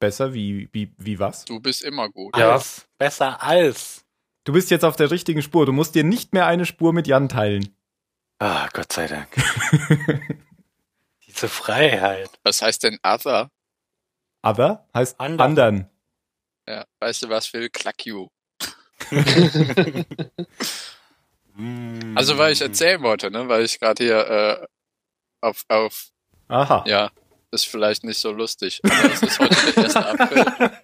Besser wie, wie, wie was? Du bist immer gut. Ja. Als. Besser als. Du bist jetzt auf der richtigen Spur. Du musst dir nicht mehr eine Spur mit Jan teilen. Ah, Gott sei Dank. Diese Freiheit. Was heißt denn other? Other heißt Anderen. anderen. Ja, weißt du was, Phil? Cluck you. Also, weil ich erzählen wollte, ne, weil ich gerade hier äh, auf, auf, Aha. ja, ist vielleicht nicht so lustig, aber es ist heute der 1. April.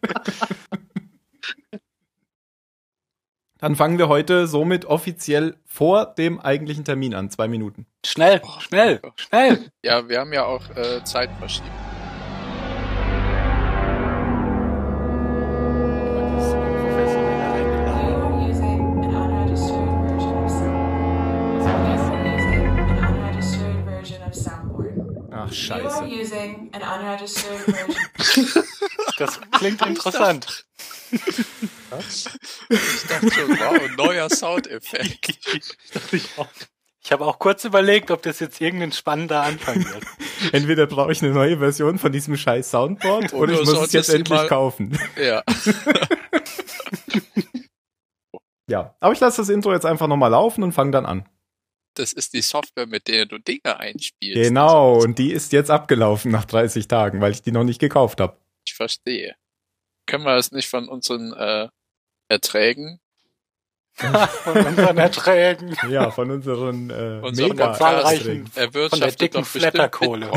Dann fangen wir heute somit offiziell vor dem eigentlichen Termin an. Zwei Minuten. Schnell, schnell, schnell. Ja, wir haben ja auch äh, of Soundboard. Ach, scheiße. An unregistered version. Das klingt interessant. Ich dachte schon, wow, neuer Soundeffekt. Ich habe auch kurz überlegt, ob das jetzt irgendein spannender Anfang wird. Entweder brauche ich eine neue Version von diesem scheiß Soundboard oder, Oder ich muss es jetzt endlich mal- kaufen. Ja. Ja, aber ich lasse das Intro jetzt einfach nochmal laufen und fange dann an. Das ist die Software, mit der du Dinge einspielst. Genau, Also, und die ist jetzt abgelaufen nach 30 Tagen, weil ich die noch nicht gekauft habe. ich verstehe. Können wir das nicht von unseren äh, Erträgen, Von unseren Erträgen. Ja, von unseren äh, Unserem mega zahlreichen- Von der dicken Flatterkohle.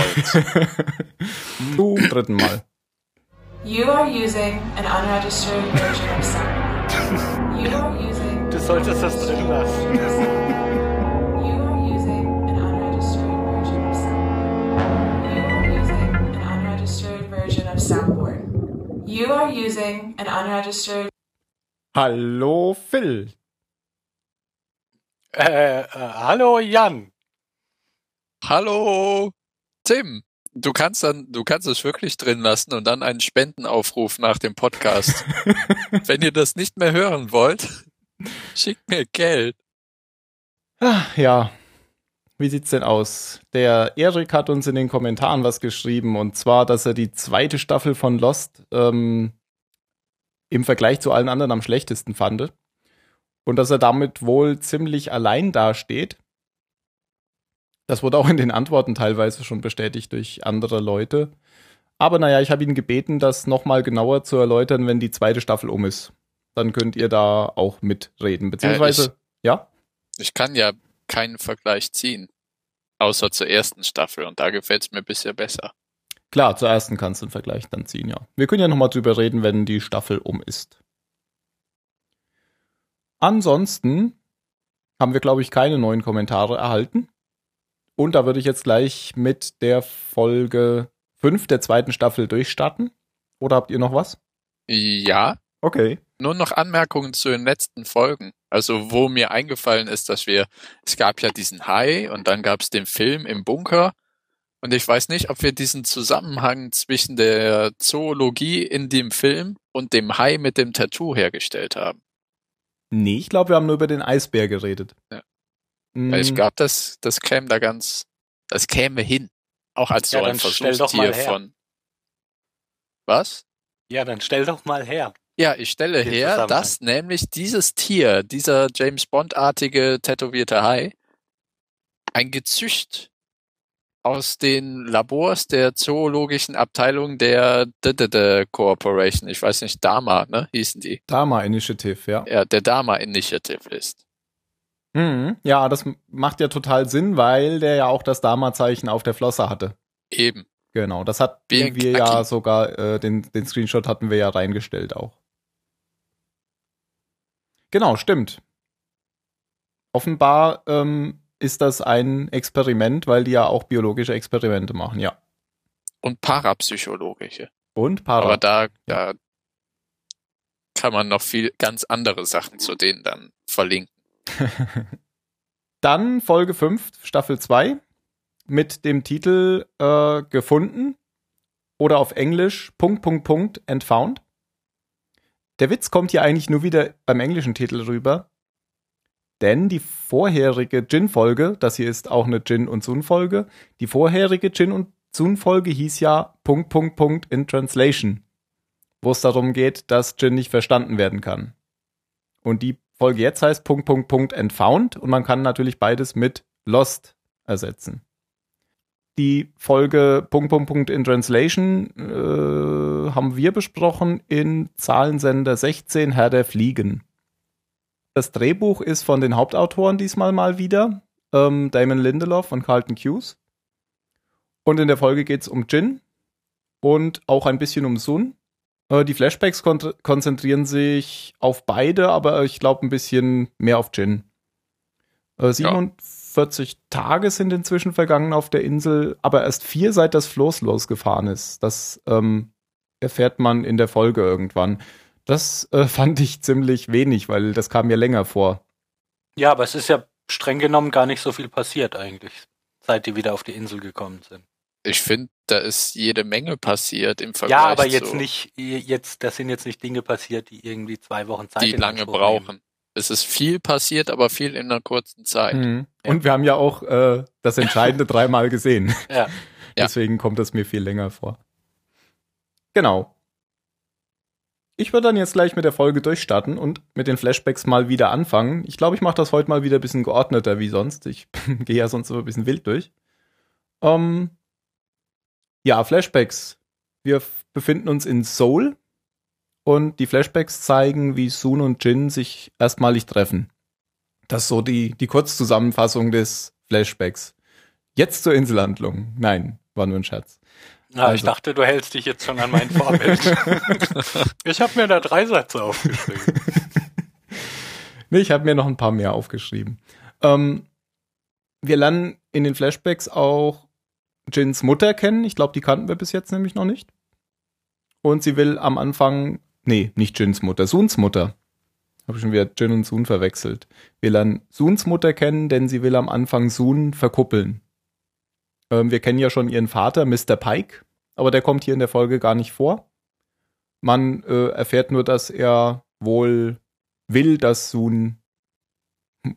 Zum dritten Mal. You are using an unregistered version of. You are using. Du solltest das drin lassen. You are using an unregistered Hallo Phil. Äh, äh, hallo Jan. Hallo, Tim. Du kannst dann, du kannst es wirklich drin lassen und dann einen Spendenaufruf nach dem Podcast. Wenn ihr das nicht mehr hören wollt, schickt mir Geld. Ah, Ja, wie sieht's denn aus? Der Erik hat uns in den Kommentaren was geschrieben und zwar, dass er die zweite Staffel von Lost ähm, im Vergleich zu allen anderen am schlechtesten fand und dass er damit wohl ziemlich allein dasteht. Das wurde auch in den Antworten teilweise schon bestätigt durch andere Leute. Aber naja, ich habe ihn gebeten, das nochmal genauer zu erläutern, wenn die zweite Staffel um ist. Dann könnt ihr da auch mitreden. Beziehungsweise, ja? Ich kann ja keinen Vergleich ziehen. Außer zur ersten Staffel und da gefällt's mir bisher besser. Klar, zur ersten kannst du einen Vergleich dann ziehen, ja. Wir können ja nochmal drüber reden, wenn die Staffel um ist. Ansonsten haben wir, glaube ich, keine neuen Kommentare erhalten. Und da würde ich jetzt gleich mit der Folge 5 der zweiten Staffel durchstarten. Oder habt ihr noch was? Ja, Okay. nur noch Anmerkungen zu den letzten Folgen. Also wo mir eingefallen ist, dass wir, es gab ja diesen Hai und dann gab es den Film im Bunker. Und ich weiß nicht, ob wir diesen Zusammenhang zwischen der Zoologie in dem Film und dem Hai mit dem Tattoo hergestellt haben. Nee, ich glaube, wir haben nur über den Eisbär geredet. Ja. Mm, Ich glaube, das, das käme da ganz, das käme hin. Auch als Ja, so ein dann stell doch mal Versuchstier von. Was? Ja, dann stell doch mal her. Ja, ich stelle her, dass nämlich dieses Tier, dieser James Bond-artige tätowierte Hai, ein Gezücht aus den Labors der zoologischen Abteilung der DDD Corporation, ich weiß nicht, Dama, ne, hießen die. Dama Initiative, ja. Ja, der Dama Initiative ist. Mhm. Ja, das macht ja total Sinn, weil der ja auch das Dama-Zeichen auf der Flosse hatte. Eben. Genau, das hatten wir ja sogar, äh, den, den Screenshot hatten wir ja reingestellt auch. Genau, stimmt. Offenbar ähm, ist das ein Experiment, weil die ja auch biologische Experimente machen, ja. Und parapsychologische. Und Para. Aber da, da kann man noch viel ganz andere Sachen zu denen dann verlinken. Dann Folge 5, Staffel 2, mit dem Titel äh, Gefunden oder auf Englisch Punkt, Punkt, Punkt, and found. Der Witz kommt hier eigentlich nur wieder beim englischen Titel rüber, denn die vorherige Jin-Folge, das hier ist auch eine Jin- und Sun-Folge, die vorherige Jin- und Sun-Folge hieß ja Punkt, Punkt, Punkt in Translation. wo es darum geht, dass Jin nicht verstanden werden kann. Und die Folge jetzt heißt Punkt, Punkt, Punkt, Entfound und man kann natürlich beides mit Lost ersetzen. Die Folge Punkt, Punkt, Punkt in Translation äh, haben wir besprochen in Zahlensender 16 Herr der Fliegen. Das Drehbuch ist von den Hauptautoren diesmal mal wieder, ähm, Damon Lindelof und Carlton Hughes. Und in der Folge geht es um Jin und auch ein bisschen um Sun. Äh, die Flashbacks kon konzentrieren sich auf beide, aber ich glaube ein bisschen mehr auf Jin. Äh, 47 ja. Tage sind inzwischen vergangen auf der Insel, aber erst vier seit das Floß losgefahren ist. Das ähm, erfährt man in der Folge irgendwann. Das äh, fand ich ziemlich wenig, weil das kam mir länger vor. Ja, aber es ist ja streng genommen gar nicht so viel passiert eigentlich, seit die wieder auf die Insel gekommen sind. Ich finde, da ist jede Menge passiert im Vergleich. Ja, aber jetzt nicht, jetzt, das sind jetzt nicht Dinge passiert, die irgendwie zwei Wochen Zeit Die lange brauchen. Es ist viel passiert, aber viel in einer kurzen Zeit. Mhm. Ja. Und wir haben ja auch äh, das Entscheidende dreimal gesehen. Ja. Deswegen kommt das mir viel länger vor. Genau. Ich würde dann jetzt gleich mit der Folge durchstarten und mit den Flashbacks mal wieder anfangen. Ich glaube, ich mache das heute mal wieder ein bisschen geordneter wie sonst. Ich gehe ja sonst immer ein bisschen wild durch. Ähm, ja, Flashbacks. Wir befinden uns in Seoul und die Flashbacks zeigen, wie Sun und Jin sich erstmalig treffen. Das ist so die, die Kurzzusammenfassung des Flashbacks. Jetzt zur Inselhandlung. Nein, war nur ein Scherz. Na, also. ich dachte, du hältst dich jetzt schon an mein Vorbild. ich habe mir da drei Sätze aufgeschrieben. nee, ich habe mir noch ein paar mehr aufgeschrieben. Ähm, wir lernen in den Flashbacks auch Jins Mutter kennen. Ich glaube, die kannten wir bis jetzt nämlich noch nicht. Und sie will am Anfang, nee, nicht Jins Mutter, Suns Mutter. Habe ich schon wieder Jin und Sun verwechselt. Wir lernen Suns Mutter kennen, denn sie will am Anfang Sun verkuppeln. Ähm, wir kennen ja schon ihren Vater, Mr. Pike, aber der kommt hier in der Folge gar nicht vor. Man äh, erfährt nur, dass er wohl will, dass Sun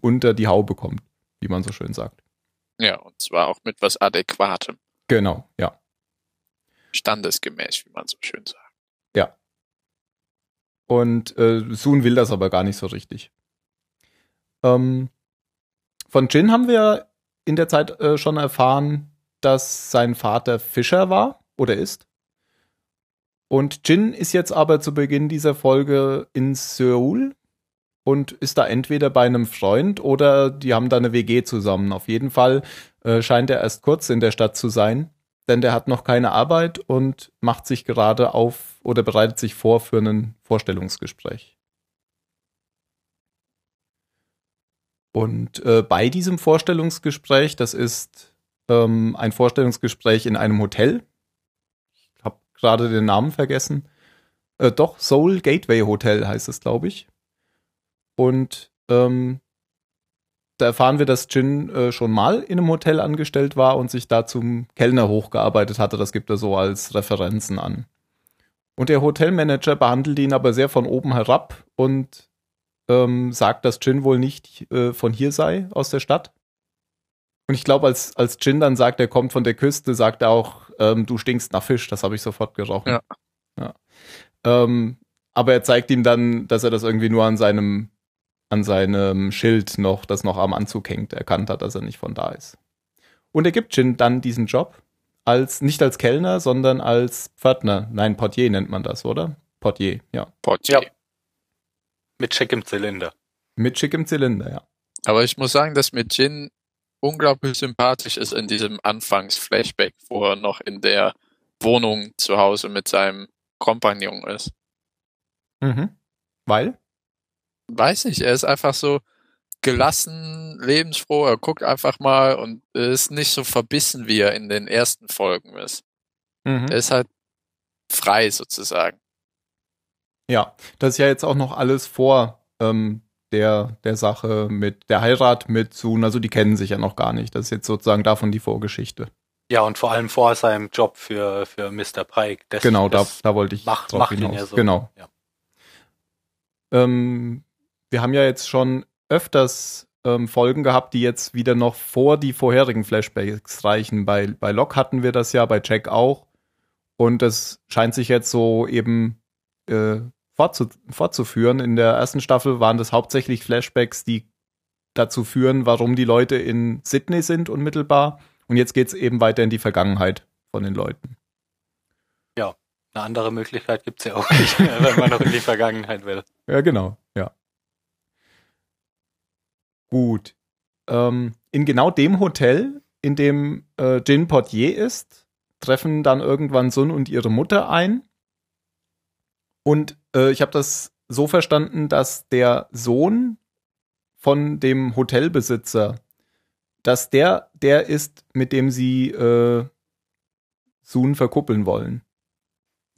unter die Haube kommt, wie man so schön sagt. Ja, und zwar auch mit was Adäquatem. Genau, ja. Standesgemäß, wie man so schön sagt. Und äh, Sun will das aber gar nicht so richtig. Ähm, von Jin haben wir in der Zeit äh, schon erfahren, dass sein Vater Fischer war oder ist. Und Jin ist jetzt aber zu Beginn dieser Folge in Seoul und ist da entweder bei einem Freund oder die haben da eine WG zusammen. Auf jeden Fall äh, scheint er erst kurz in der Stadt zu sein, denn der hat noch keine Arbeit und macht sich gerade auf oder bereitet sich vor für ein Vorstellungsgespräch. Und äh, bei diesem Vorstellungsgespräch, das ist ähm, ein Vorstellungsgespräch in einem Hotel. Ich habe gerade den Namen vergessen. Äh, doch, Soul Gateway Hotel heißt es, glaube ich. Und ähm, da erfahren wir, dass Jin äh, schon mal in einem Hotel angestellt war und sich da zum Kellner hochgearbeitet hatte. Das gibt er so als Referenzen an. Und der Hotelmanager behandelt ihn aber sehr von oben herab und ähm, sagt, dass Jin wohl nicht äh, von hier sei, aus der Stadt. Und ich glaube, als, als Jin dann sagt, er kommt von der Küste, sagt er auch, ähm, du stinkst nach Fisch. Das habe ich sofort gerochen. Ja. ja. Ähm, aber er zeigt ihm dann, dass er das irgendwie nur an seinem, an seinem Schild noch, das noch am Anzug hängt, erkannt hat, dass er nicht von da ist. Und er gibt Jin dann diesen Job als, nicht als Kellner, sondern als Pförtner. Nein, Portier nennt man das, oder? Portier, ja. Portier. Ja. Mit schickem Zylinder. Mit schickem Zylinder, ja. Aber ich muss sagen, dass mit Jin unglaublich sympathisch ist in diesem Anfangs-Flashback, wo er noch in der Wohnung zu Hause mit seinem Kompagnon ist. Mhm. Weil? Weiß nicht, er ist einfach so gelassen, lebensfroh, er guckt einfach mal und ist nicht so verbissen, wie er in den ersten Folgen ist. Mhm. Er ist halt frei sozusagen. Ja, das ist ja jetzt auch noch alles vor ähm, der, der Sache mit der Heirat mit Sun, also die kennen sich ja noch gar nicht. Das ist jetzt sozusagen davon die Vorgeschichte. Ja, und vor allem vor seinem Job für, für Mr. Pike. Das, genau, das da, da wollte ich macht, drauf macht hinaus. Ihn ja so. Genau. Ja. Ähm, wir haben ja jetzt schon öfters ähm, Folgen gehabt, die jetzt wieder noch vor die vorherigen Flashbacks reichen. Bei, bei Locke hatten wir das ja, bei Jack auch. Und es scheint sich jetzt so eben äh, fortzu fortzuführen. In der ersten Staffel waren das hauptsächlich Flashbacks, die dazu führen, warum die Leute in Sydney sind unmittelbar. Und jetzt geht's eben weiter in die Vergangenheit von den Leuten. Eine andere Möglichkeit gibt's ja auch nicht, wenn man noch in die Vergangenheit will. Ja, genau, ja. Gut. Ähm, in genau dem Hotel, in dem äh, Jin Portier ist, treffen dann irgendwann Sun und ihre Mutter ein. Und äh, ich habe das so verstanden, dass der Sohn von dem Hotelbesitzer, dass der der ist, mit dem sie äh, Sun verkuppeln wollen.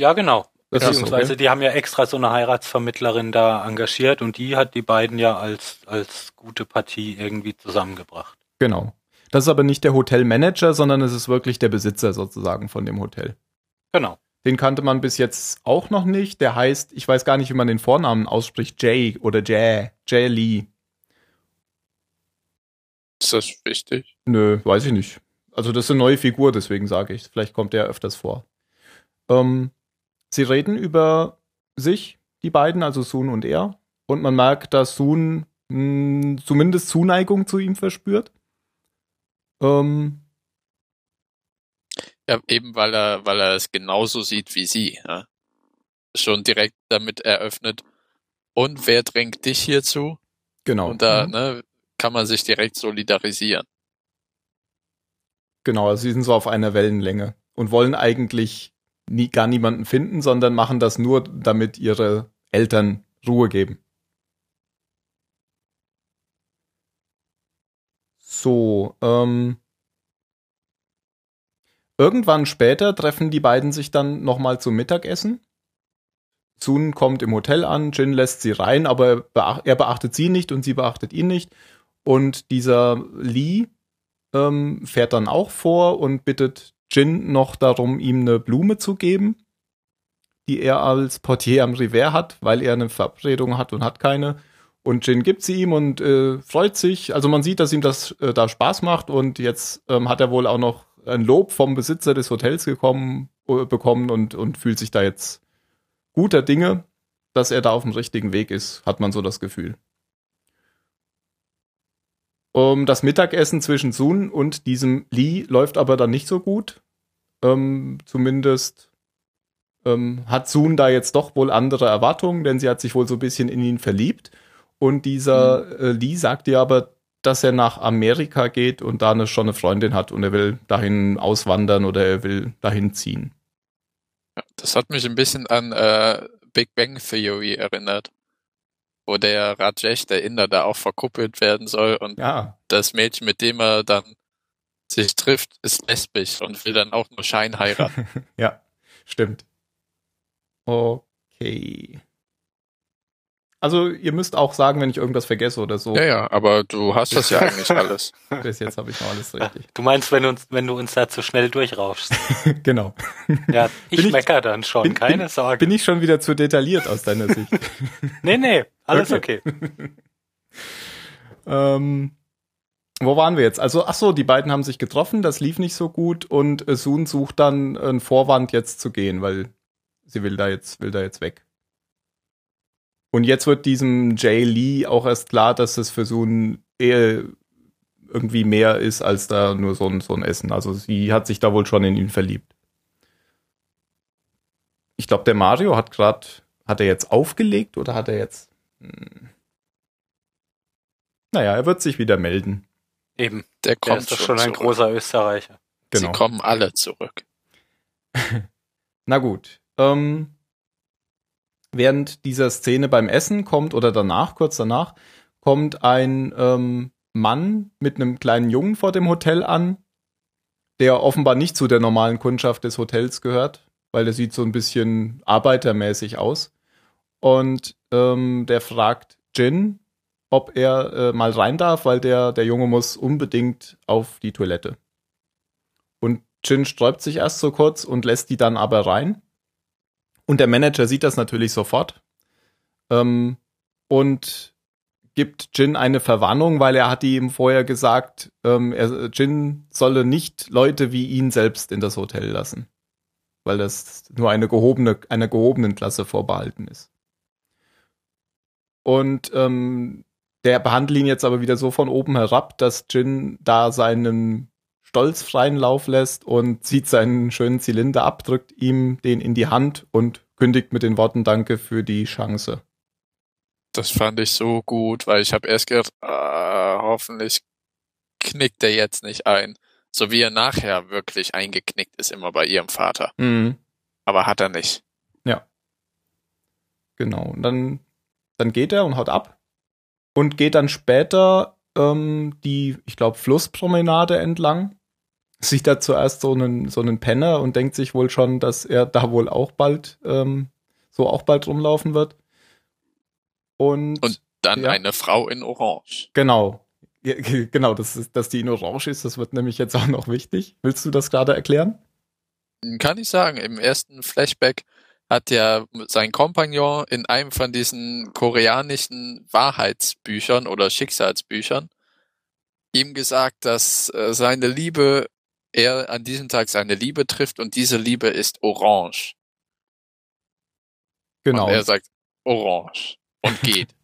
Ja, genau. Das Beziehungsweise okay. die haben ja extra so eine Heiratsvermittlerin da engagiert und die hat die beiden ja als, als gute Partie irgendwie zusammengebracht. Genau. Das ist aber nicht der Hotelmanager, sondern es ist wirklich der Besitzer sozusagen von dem Hotel. Genau. Den kannte man bis jetzt auch noch nicht. Der heißt, ich weiß gar nicht, wie man den Vornamen ausspricht, Jay oder Jay, Jay Lee. Ist das wichtig? Nö, weiß ich nicht. Also das ist eine neue Figur, deswegen sage ich. Vielleicht kommt der öfters vor. Ähm, sie reden über sich, die beiden, also Sun und er. Und man merkt, dass Sun mh, zumindest Zuneigung zu ihm verspürt. Ähm, Ja, eben weil er, weil er es genauso sieht wie sie. Ja. Schon direkt damit eröffnet. Und wer drängt dich hierzu? genau. Und da Mhm. ne, kann man sich direkt solidarisieren. Genau, also sie sind so auf einer Wellenlänge und wollen eigentlich nie, gar niemanden finden, sondern machen das nur, damit ihre Eltern Ruhe geben. So, ähm, irgendwann später treffen die beiden sich dann nochmal zum Mittagessen. Sun kommt im Hotel an, Jin lässt sie rein, aber er beachtet sie nicht und sie beachtet ihn nicht. Und dieser Lee ähm, fährt dann auch vor und bittet Jin noch darum, ihm eine Blume zu geben, die er als Portier am Revers hat, weil er eine Verabredung hat und hat keine. Und Jin gibt sie ihm und äh, freut sich. Also man sieht, dass ihm das äh, da Spaß macht und jetzt ähm, hat er wohl auch noch ein Lob vom Besitzer des Hotels gekommen, äh, bekommen und, und fühlt sich da jetzt guter Dinge, dass er da auf dem richtigen Weg ist, hat man so das Gefühl. Um, das Mittagessen zwischen Sun und diesem Lee läuft aber dann nicht so gut. Ähm, zumindest ähm, hat Sun da jetzt doch wohl andere Erwartungen, denn sie hat sich wohl so ein bisschen in ihn verliebt. Und dieser äh, Lee sagt ihr aber, dass er nach Amerika geht und da eine, schon eine Freundin hat und er will dahin auswandern oder er will dahin ziehen. Das hat mich ein bisschen an äh, Big Bang Theory erinnert. Wo der Rajesh, der Inder, da auch verkuppelt werden soll und Ja, das Mädchen, mit dem er dann sich trifft, ist lesbisch und will dann auch nur Schein heiraten. ja, stimmt. Okay. Also ihr müsst auch sagen, wenn ich irgendwas vergesse oder so. ja, ja, aber du hast das ja eigentlich alles. Bis jetzt habe ich noch alles richtig. Du meinst, wenn du uns, wenn du uns da zu schnell durchrauschst. genau. Ja, ich, Bin ich- mecker dann schon, bin- keine bin- Sorge. Bin ich schon wieder zu detailliert aus deiner Sicht? nee, nee, alles Okay. okay. ähm, wo waren wir jetzt? Also, ach so, die beiden haben sich getroffen, das lief nicht so gut und Sun sucht dann einen Vorwand jetzt zu gehen, weil sie will da jetzt, will da jetzt weg. Und jetzt wird diesem Jay Lee auch erst klar, dass es für Sun eher irgendwie mehr ist als da nur so ein, so ein Essen. Also sie hat sich da wohl schon in ihn verliebt. Ich glaube, der Mario hat gerade, hat er jetzt aufgelegt oder hat er jetzt? Hm. Naja, er wird sich wieder melden. Eben, Der der kommt ist doch schon schon ein zurück. großer Österreicher. Genau. Sie kommen alle zurück. Na gut. Ähm, während dieser Szene beim Essen kommt oder danach, kurz danach, kommt ein ähm, Mann mit einem kleinen Jungen vor dem Hotel an, der offenbar nicht zu der normalen Kundschaft des Hotels gehört, weil der sieht so ein bisschen arbeitermäßig aus. Und ähm, der fragt Jin, ob er äh, mal rein darf, weil der, der Junge muss unbedingt auf die Toilette. Und Jin sträubt sich erst so kurz und lässt die dann aber rein. Und der Manager sieht das natürlich sofort ähm, und gibt Jin eine Verwarnung, weil er hatte ihm vorher gesagt, ähm, er, Jin solle nicht Leute wie ihn selbst in das Hotel lassen. weil das nur eine gehobene, einer gehobenen Klasse vorbehalten ist. Und ähm, der behandelt ihn jetzt aber wieder so von oben herab, dass Jin da seinen Stolz freien Lauf lässt und zieht seinen schönen Zylinder ab, drückt ihm den in die Hand und kündigt mit den Worten Danke für die Chance. Das fand ich so gut, weil ich habe erst gedacht, ah, hoffentlich knickt er jetzt nicht ein. So wie er nachher wirklich eingeknickt ist, immer bei ihrem Vater. Mhm. Aber hat er nicht. Genau. Und dann, dann geht er und haut ab und geht dann später ähm, die, ich glaube, Flusspromenade entlang. Sieht da zuerst so einen, so einen Penner und denkt sich wohl schon, dass er da wohl auch bald, ähm, so auch bald rumlaufen wird. Und, Und dann Ja. eine Frau in Orange. genau. Ja, Genau, das ist, dass die in Orange ist, das wird nämlich jetzt auch noch wichtig. Willst du das gerade erklären? Kann ich sagen, im ersten Flashback hat ja sein Kompagnon in einem von diesen koreanischen Wahrheitsbüchern oder Schicksalsbüchern ihm gesagt, dass äh, seine Liebe, er an diesem Tag seine Liebe trifft und diese Liebe ist orange. Genau. Und er sagt orange und geht.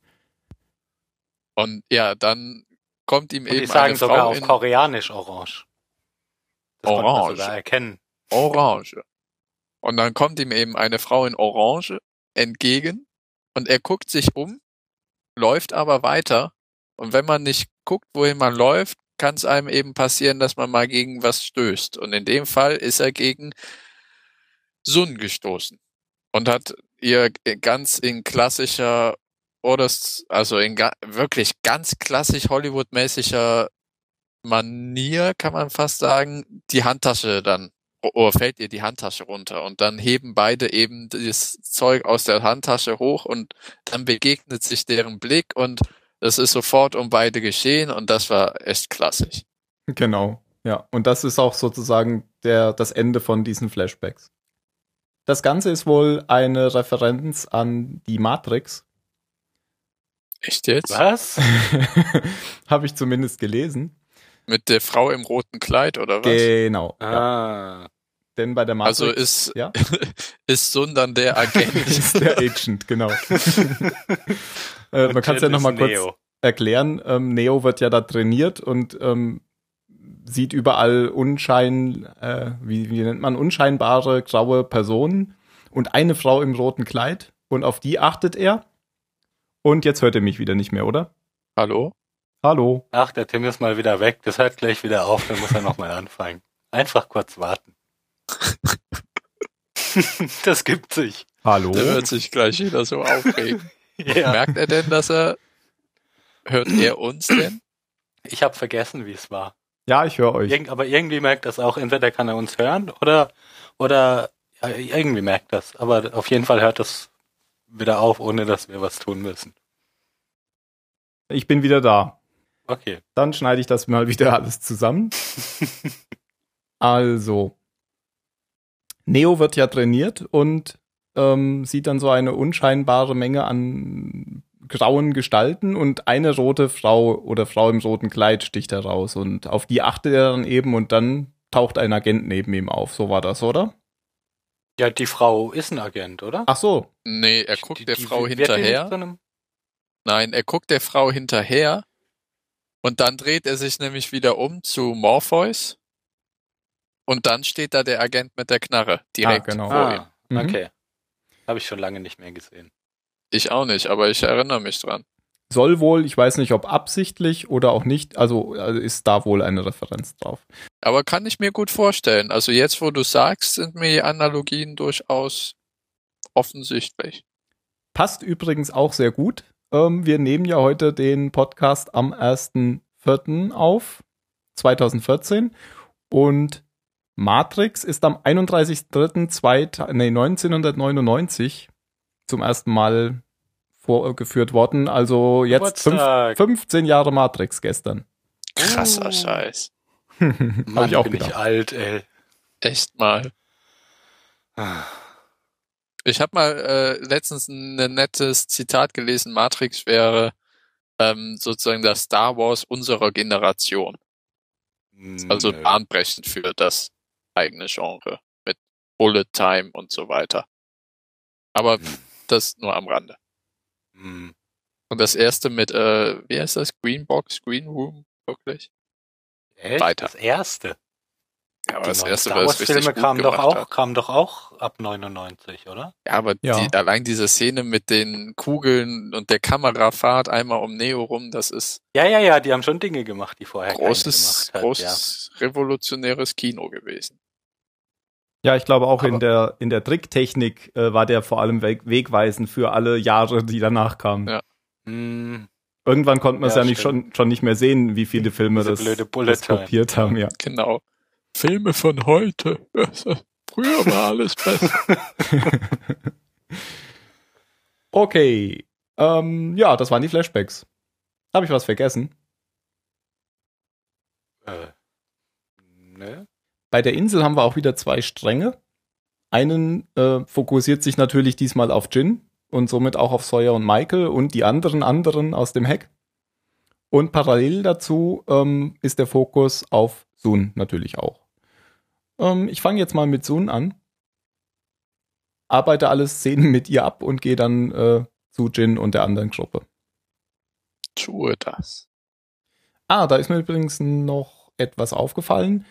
und ja, dann kommt ihm Und eben die sagen eine sogar Frau auf Koreanisch orange. Das konnte man Orange. sogar erkennen. Orange. Und dann kommt ihm eben eine Frau in Orange entgegen und er guckt sich um, läuft aber weiter. Und wenn man nicht guckt, wohin man läuft, kann es einem eben passieren, dass man mal gegen was stößt. Und in dem Fall ist er gegen Sun gestoßen und hat ihr ganz in klassischer oder s- also in ga wirklich ganz klassisch Hollywood-mäßiger Manier, kann man fast sagen, die Handtasche dann oder fällt ihr die Handtasche runter und dann heben beide eben das Zeug aus der Handtasche hoch und dann begegnet sich deren Blick und das ist sofort um beide geschehen und das war echt klassisch. Genau, ja. Und das ist auch sozusagen der, das Ende von diesen Flashbacks. Das Ganze ist wohl eine Referenz an die Matrix. Echt jetzt? Was? Habe ich zumindest gelesen. Mit der Frau im roten Kleid oder was? Genau. Ja. Ah. Denn bei der Matrix also ist, ja, ist Sun dann der Agent. ist der Agent, genau. äh, man kann es ja Jen noch mal ist kurz Neo. erklären. Ähm, Neo wird ja da trainiert und ähm, sieht überall unschein, äh, wie, wie nennt man, unscheinbare graue Personen und eine Frau im roten Kleid und auf die achtet er. Und jetzt hört er mich wieder nicht mehr, oder? Hallo? Hallo. Ach, der Tim ist mal wieder weg. Das hört gleich wieder auf, dann muss er nochmal anfangen. Einfach kurz warten. das gibt sich. Hallo. Der wird sich gleich wieder so aufregen. Ja. Merkt er denn, dass er, hört er uns denn? Ich habe vergessen, wie es war. Ja, ich höre euch. Irgend, aber irgendwie merkt das auch. Entweder kann er uns hören oder, oder ja, irgendwie merkt das. Aber auf jeden Fall hört das wieder auf, ohne dass wir was tun müssen. Ich bin wieder da. Okay. Dann schneide ich das mal wieder alles zusammen. Also, Neo wird ja trainiert und ähm, sieht dann so eine unscheinbare Menge an grauen Gestalten und eine rote Frau oder Frau im roten Kleid sticht heraus und auf die achtet er dann eben und dann taucht ein Agent neben ihm auf. So war das, oder? Ja, die Frau ist ein Agent, oder? Ach so. Nee, er guckt Die- der die- Frau hinterher. Nein, er guckt der Frau hinterher und dann dreht er sich nämlich wieder um zu Morpheus und dann steht da der Agent mit der Knarre direkt Ah, genau. vor ihm. Ah, Mhm. okay. Habe ich schon lange nicht mehr gesehen. Ich auch nicht, aber ich erinnere mich dran. Soll wohl, ich weiß nicht, ob absichtlich oder auch nicht, also äh, ist da wohl eine Referenz drauf. Aber kann ich mir gut vorstellen. Also jetzt, wo du sagst, sind mir die Analogien durchaus offensichtlich. Passt übrigens auch sehr gut. Ähm, wir nehmen ja heute den Podcast am 1.4. auf, 2014. Und Matrix ist am 31.3.1999 nee, 1999 zum ersten Mal vorgeführt worden. Also jetzt fünf, Geburtstag. 15 Jahre Matrix gestern. Krasser Uh. Scheiß. Mann, ich auch bin ich gedacht. alt, ey. Echt mal. Ah. Ich habe mal äh, letztens ein nettes Zitat gelesen, Matrix wäre ähm, sozusagen das Star Wars unserer Generation. Also Nö. bahnbrechend für das eigene Genre. Mit Bullet Time und so weiter. Aber Hm. das nur am Rande. Hm. Und das erste mit, äh, wie heißt das? Green Box, Green Room, wirklich? Echt? Weiter. Das erste. Ja, aber Die das erste, Star Wars richtig Filme gut kamen doch auch, hat. kamen doch auch ab 99, oder? Ja, aber Ja. Die, allein diese Szene mit den Kugeln und der Kamerafahrt einmal um Neo rum, das ist Ja, ja, ja, die haben schon Dinge gemacht, die vorher großes, gemacht hat. großes revolutionäres Kino gewesen. Ja, ich glaube auch Aber- in der, in der Tricktechnik äh, war der vor allem weg, wegweisend für alle Jahre, die danach kamen. Ja. Ja. Hm, Irgendwann konnte man es Ja, ja, nicht schon, schon nicht mehr sehen, wie viele Filme Diese das, das kopiert haben, ja. Genau. Filme von heute. Früher war alles besser. Okay. Ähm, ja, das waren die Flashbacks. Habe ich was vergessen? äh, ne? Bei der Insel haben wir auch wieder zwei Stränge. Einen äh, fokussiert sich natürlich diesmal auf Jin und somit auch auf Sawyer und Michael und die anderen anderen aus dem Heck. Und parallel dazu ähm, ist der Fokus auf Sun natürlich auch. Ähm, ich fange jetzt mal mit Sun an. Arbeite alle Szenen mit ihr ab und gehe dann äh, zu Jin und der anderen Gruppe. Tue das. Ah, da ist mir übrigens noch etwas aufgefallen.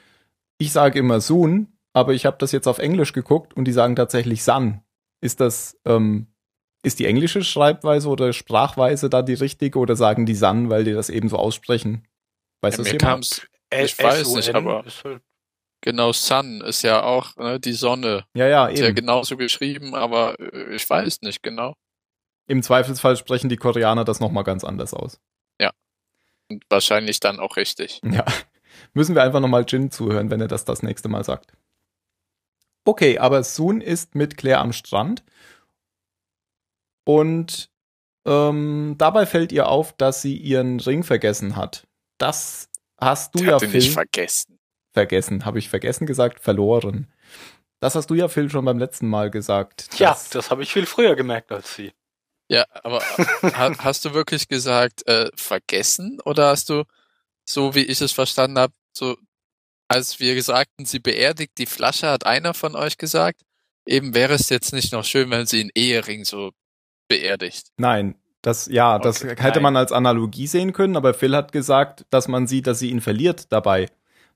Ich sage immer Sun, aber ich habe das jetzt auf Englisch geguckt und die sagen tatsächlich Sun. Ist das, ähm, ist die englische Schreibweise oder Sprachweise da die richtige oder sagen die Sun, weil die das eben so aussprechen? Weiß Ja, das mir jemand? kam's, Ich weiß nicht, aber- halt- genau, Sun ist ja auch ne, die Sonne. Ja, ja, Ist ja eben. genauso geschrieben, aber äh, ich weiß nicht genau. Im Zweifelsfall sprechen die Koreaner das nochmal ganz anders aus. Und wahrscheinlich dann auch richtig. Ja. Müssen wir einfach nochmal Jin zuhören, wenn er das das nächste Mal sagt. Okay, aber Sun ist mit Claire am Strand. Und ähm, dabei fällt ihr auf, dass sie ihren Ring vergessen hat. Das hast du Ich ja, hatte Phil, nicht vergessen. vergessen. Habe ich vergessen gesagt? Verloren. Das hast du ja, Phil, schon beim letzten Mal gesagt. Ja, das habe ich viel früher gemerkt als sie. Ja, aber ha, hast du wirklich gesagt, äh, vergessen? Oder hast du, so wie ich es verstanden habe, so, als wir sagten, sie beerdigt die Flasche, hat einer von euch gesagt, eben wäre es jetzt nicht noch schön, wenn sie einen Ehering so beerdigt. Nein, das, ja, das Okay, hätte nein. man als Analogie sehen können, aber Phil hat gesagt, dass man sieht, dass sie ihn verliert dabei.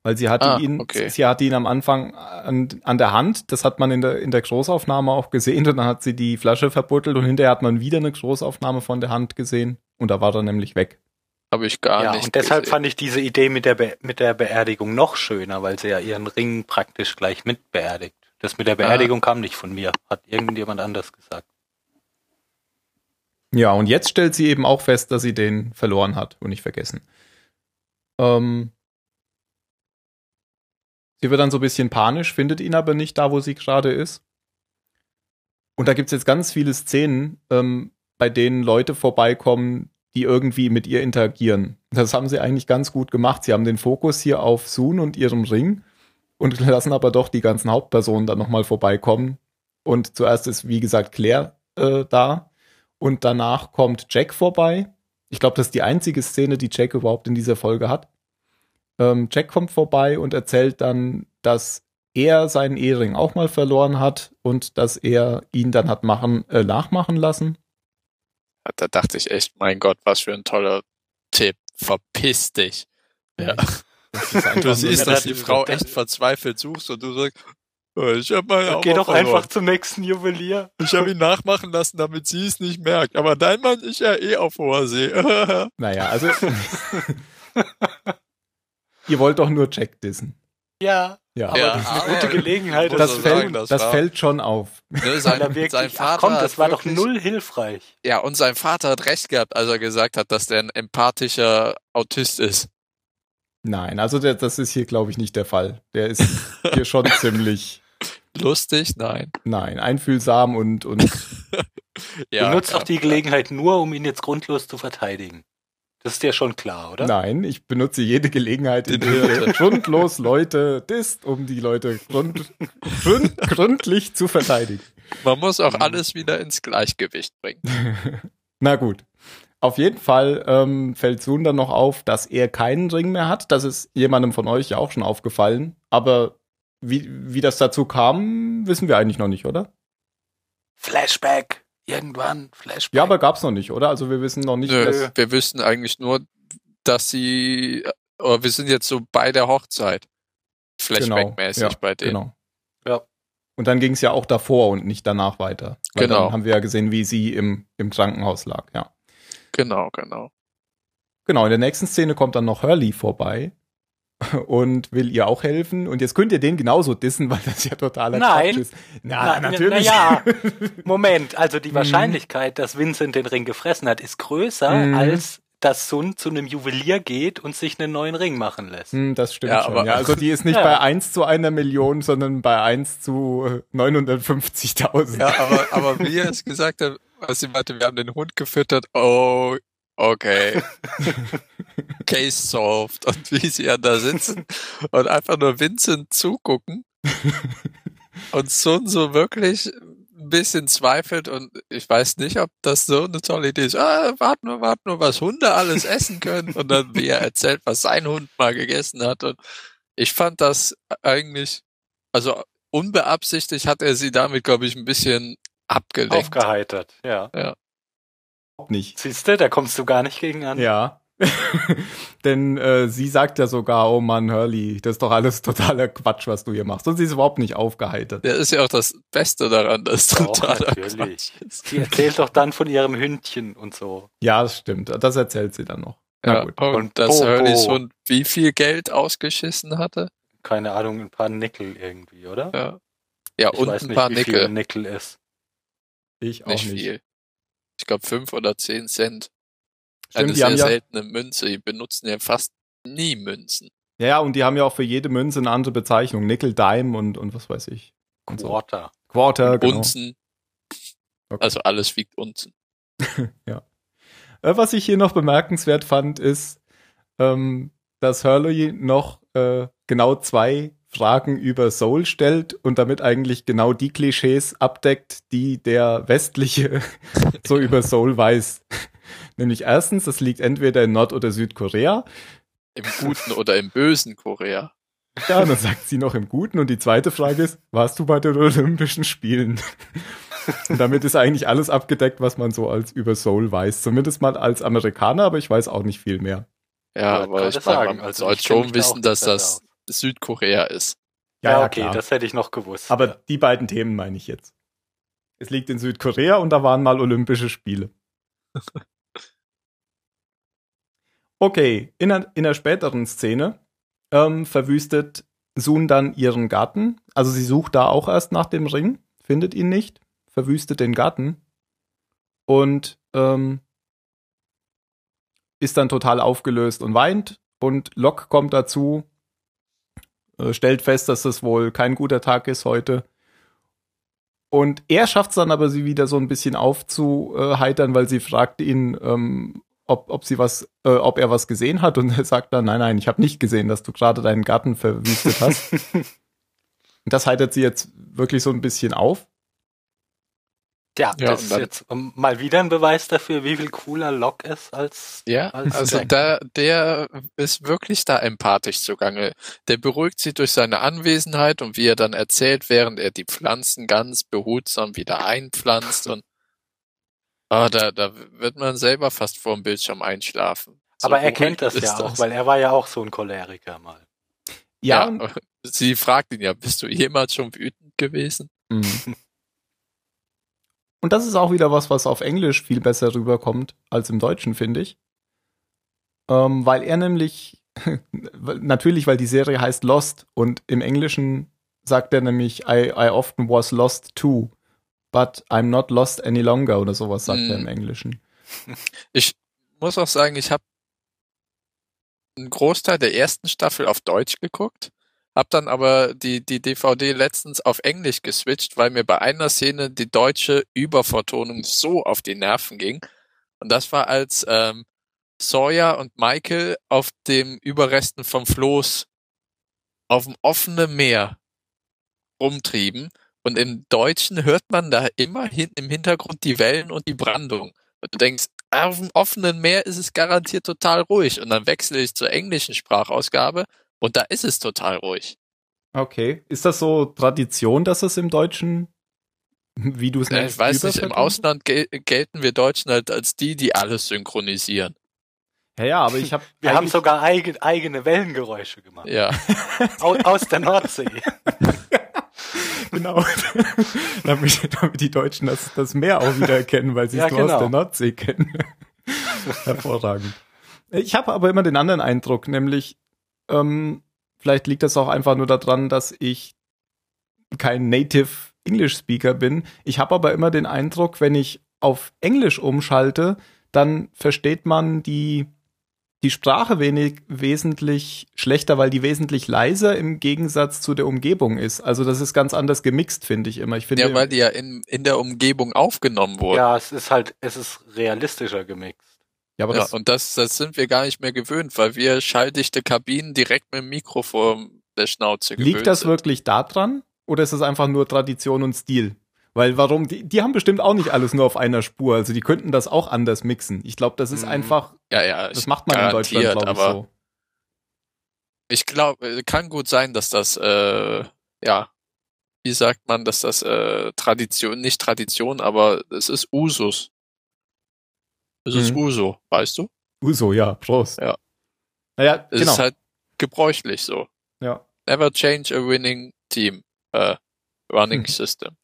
Weil sie hatte Ah, ihn, okay. sie hatte ihn am Anfang an, an der Hand, das hat man in der, in der Großaufnahme auch gesehen, und dann hat sie die Flasche verbuttelt und hinterher hat man wieder eine Großaufnahme von der Hand gesehen und da war er nämlich weg. Habe ich gar ja, nicht. und deshalb gesehen. fand ich diese Idee mit der, Be mit der Beerdigung noch schöner, weil sie ja ihren Ring praktisch gleich mit beerdigt. Das mit der Beerdigung kam nicht von mir, hat irgendjemand anders gesagt. Ja, und jetzt stellt sie eben auch fest, dass sie den verloren hat und nicht vergessen. Ähm, sie wird dann so ein bisschen panisch, findet ihn aber nicht da, wo sie gerade ist. Und da gibt's jetzt ganz viele Szenen, ähm, bei denen Leute vorbeikommen, die irgendwie mit ihr interagieren. Das haben sie eigentlich ganz gut gemacht. Sie haben den Fokus hier auf Sun und ihrem Ring und lassen aber doch die ganzen Hauptpersonen dann nochmal vorbeikommen. Und zuerst ist, wie gesagt, Claire äh, da. Und danach kommt Jack vorbei. Ich glaube, das ist die einzige Szene, die Jack überhaupt in dieser Folge hat. Ähm, Jack kommt vorbei und erzählt dann, dass er seinen Ehering auch mal verloren hat und dass er ihn dann hat machen, äh, nachmachen lassen. Da dachte ich echt, mein Gott, was für ein toller Tipp. Verpiss dich. Ja. Das ist Du siehst, dass das- die Frau echt verzweifelt suchst und du sagst, "Oh, ich habe mal Geh doch einfach zum nächsten Juwelier. Ich habe ihn nachmachen lassen, damit sie es nicht merkt. Aber dein Mann ist ja eh auf hoher See. Naja, also. ihr wollt doch nur Jack dissen. Ja, Ja. aber Ja, das ist eine aber- gute Gelegenheit. das, so fällt, sagen, das das fällt schon auf. ne, sein, wirklich, sein ach Vater komm, das war doch wirklich- null hilfreich. Ja, und sein Vater hat recht gehabt, als er gesagt hat, dass der ein empathischer Autist ist. Nein, also der, das ist hier, glaube ich, nicht der Fall. Der ist hier schon ziemlich, Lustig? Nein. nein, einfühlsam und, und Ja, du nutzt ja. doch die Gelegenheit nur, um ihn jetzt grundlos zu verteidigen. Das ist dir schon klar, oder? nein, ich benutze jede Gelegenheit, in der grundlos Leute disst, um die Leute grund, grund, gründlich zu verteidigen. Man muss auch alles wieder ins Gleichgewicht bringen. Na gut. Auf jeden Fall ähm, fällt Sun dann noch auf, dass er keinen Ring mehr hat. Das ist jemandem von euch ja auch schon aufgefallen. Aber wie, wie das dazu kam, wissen wir eigentlich noch nicht, oder? Flashback. Irgendwann Flashback. Ja, aber gab's noch nicht, oder? Also wir wissen noch nicht, Nö, dass, wir wüssten eigentlich nur, dass sie, oder wir sind jetzt so bei der Hochzeit. Flashback-mäßig Genau, ja, bei denen. Genau. Ja. Und dann ging es ja auch davor und nicht danach weiter. Weil Genau. Dann haben wir ja gesehen, wie sie im, im Krankenhaus lag, ja. Genau, genau. Genau, in der nächsten Szene kommt dann noch Hurley vorbei und will ihr auch helfen. Und jetzt könnt ihr den genauso dissen, weil das ja totaler Nein. Quatsch ist. Na, Na, natürlich. na ja. Moment, also die Mhm. Wahrscheinlichkeit, dass Vincent den Ring gefressen hat, ist größer, Mhm. als dass Sun zu einem Juwelier geht und sich einen neuen Ring machen lässt. Hm, das stimmt Ja, schon. aber- ja, also die ist nicht Ja. bei 1 zu einer Million, sondern bei 1 zu äh, 950.000. Ja, aber, aber wie er es gesagt hat, als sie meinte, wir haben den Hund gefüttert, oh, okay. Case solved. Und wie sie ja da sitzen und einfach nur Vincent zugucken und Sun so wirklich ein bisschen zweifelt und ich weiß nicht, ob das so eine tolle Idee ist. Ah, warte nur, warte nur, was Hunde alles essen können und dann wie er erzählt, was sein Hund mal gegessen hat und ich fand das eigentlich, also unbeabsichtigt hat er sie damit, glaube ich, ein bisschen abgelenkt. Aufgeheitert, ja. Nicht. Siehst du, da kommst du gar nicht gegen an. Ja. Denn äh, sie sagt ja sogar, oh Mann, Hurley, das ist doch alles totaler Quatsch, was du hier machst. Und sie ist überhaupt nicht aufgeheitert. Der ist ja auch das Beste daran, dass Doch, totaler natürlich. Quatsch ist. Sie erzählt doch dann von ihrem Hündchen und so. Ja, das stimmt. Das erzählt sie dann noch. Na Ja, gut. und, Und dass Bobo. Hurleys Hund wie viel Geld ausgeschissen hatte. Keine Ahnung, ein paar Nickel irgendwie, oder? Ja, ja ich und weiß ein nicht, paar wie Nickel. Nickel ist. Ich auch Nicht nicht. viel. Ich glaube fünf oder zehn Cent. Stimmt, Eine die sehr haben ja, seltene Münze. Die benutzen ja fast nie Münzen. ja, ja, und die haben ja auch für jede Münze eine andere Bezeichnung. Nickel, Dime und, und was weiß ich. Und so. Quarter. Quarter, genau. Unzen. Okay. Also alles wiegt Unzen. Äh, Was ich hier noch bemerkenswert fand, ist, ähm, dass Hurley noch äh, genau zwei Fragen über Soul stellt und damit eigentlich genau die Klischees abdeckt, die der westliche so über Soul weiß. Nämlich erstens, das liegt entweder in Nord- oder Südkorea. Im guten oder im bösen Korea. Ja, und dann sagt sie noch im Guten. Und die zweite Frage ist, warst du bei den Olympischen Spielen? Und damit ist eigentlich alles abgedeckt, was man so als über Soul weiß. Zumindest mal als Amerikaner, aber ich weiß auch nicht viel mehr. Ja, aber gerade ich meine, sagen, man also sollte schon wissen, dass das Südkorea ist. Ja, okay, das hätte ich noch gewusst. Aber die beiden Themen meine ich jetzt. Es liegt in Südkorea und da waren mal Olympische Spiele. Okay, in einer, in einer späteren Szene ähm, verwüstet Sun dann ihren Garten. Also sie sucht da auch erst nach dem Ring, findet ihn nicht, verwüstet den Garten und ähm, ist dann total aufgelöst und weint. Und Locke kommt dazu, stellt fest, dass das wohl kein guter Tag ist heute. Und er schafft es dann aber, sie wieder so ein bisschen aufzuheitern, weil sie fragt ihn, ähm, ob, ob sie was, äh, ob er was gesehen hat. Und er sagt dann, nein, nein, ich habe nicht gesehen, dass du gerade deinen Garten verwüstet hast. Und das heitert sie jetzt wirklich so ein bisschen auf. Ja, Ja, das ist dann- jetzt mal wieder ein Beweis dafür, wie viel cooler Locke ist als Ja, Als also Jack. da, der ist wirklich da empathisch zugange. Der beruhigt sie durch seine Anwesenheit und wie er dann erzählt, während er die Pflanzen ganz behutsam wieder einpflanzt und ah, da, da wird man selber fast vor dem Bildschirm einschlafen. So Aber er kennt das ja auch, weil er war ja auch so ein Choleriker mal. Ja, Ja, sie fragt ihn ja, bist du jemals schon wütend gewesen? Mhm. Und das ist auch wieder was, was auf Englisch viel besser rüberkommt als im Deutschen, finde ich. Ähm, weil er nämlich, natürlich, weil die Serie heißt Lost und im Englischen sagt er nämlich, I, I often was lost too, but I'm not lost any longer oder sowas sagt Mhm. er im Englischen. Ich muss auch sagen, ich habe einen Großteil der ersten Staffel auf Deutsch geguckt, habe dann aber die, die DVD letztens auf Englisch geswitcht, weil mir bei einer Szene die deutsche Übervertonung so auf die Nerven ging. Und das war als ähm, Sawyer und Michael auf dem Überresten vom Floß auf dem offenen Meer rumtrieben. Und im Deutschen hört man da immer hin, im Hintergrund die Wellen und die Brandung. Und du denkst, auf dem offenen Meer ist es garantiert total ruhig. Und dann wechsle ich zur englischen Sprachausgabe und da ist es total ruhig. Okay. Ist das so Tradition, dass es im Deutschen, wie du es Ja, nennst, ich weiß nicht, im? Ausland gel gelten wir Deutschen halt als die, die alles synchronisieren. Ja, ja, aber ich habe Wir haben sogar eigen, eigene Wellengeräusche gemacht. Ja. Aus, aus der Nordsee. genau, damit, damit die Deutschen das, das Meer auch wieder erkennen, weil sie es Ja, nur aus genau. der Nordsee kennen. Hervorragend. Ich habe aber immer den anderen Eindruck, nämlich ähm, vielleicht liegt das auch einfach nur daran, dass ich kein Native English Speaker bin. Ich habe aber immer den Eindruck, wenn ich auf Englisch umschalte, dann versteht man die die Sprache wenig, wesentlich schlechter, weil die wesentlich leiser im Gegensatz zu der Umgebung ist. Also das ist ganz anders gemixt, finde ich immer. Ich finde, ja, weil die ja in, in der Umgebung aufgenommen wurden. Ja, es ist halt, es ist realistischer gemixt. Ja, aber Ja, das, und das, das sind wir gar nicht mehr gewöhnt, weil wir schalldichte Kabinen direkt mit dem Mikro vor der Schnauze gewöhnt liegt das sind. wirklich daran oder ist es einfach nur Tradition und Stil? Weil warum, die, die haben bestimmt auch nicht alles nur auf einer Spur, also die könnten das auch anders mixen. Ich glaube, das ist Mhm. einfach, Ja, ja, das ich- macht man in Deutschland, glaube ich, so. ich glaube, kann gut sein, dass das, äh, ja, wie sagt man, dass das äh, Tradition, nicht Tradition, aber es ist Usus. Es ist Mhm. Uso, weißt du? Uso, ja, Prost. Ja. Naja, Es genau. ist halt gebräuchlich so. ja. Never change a winning team, äh, running Hm. system.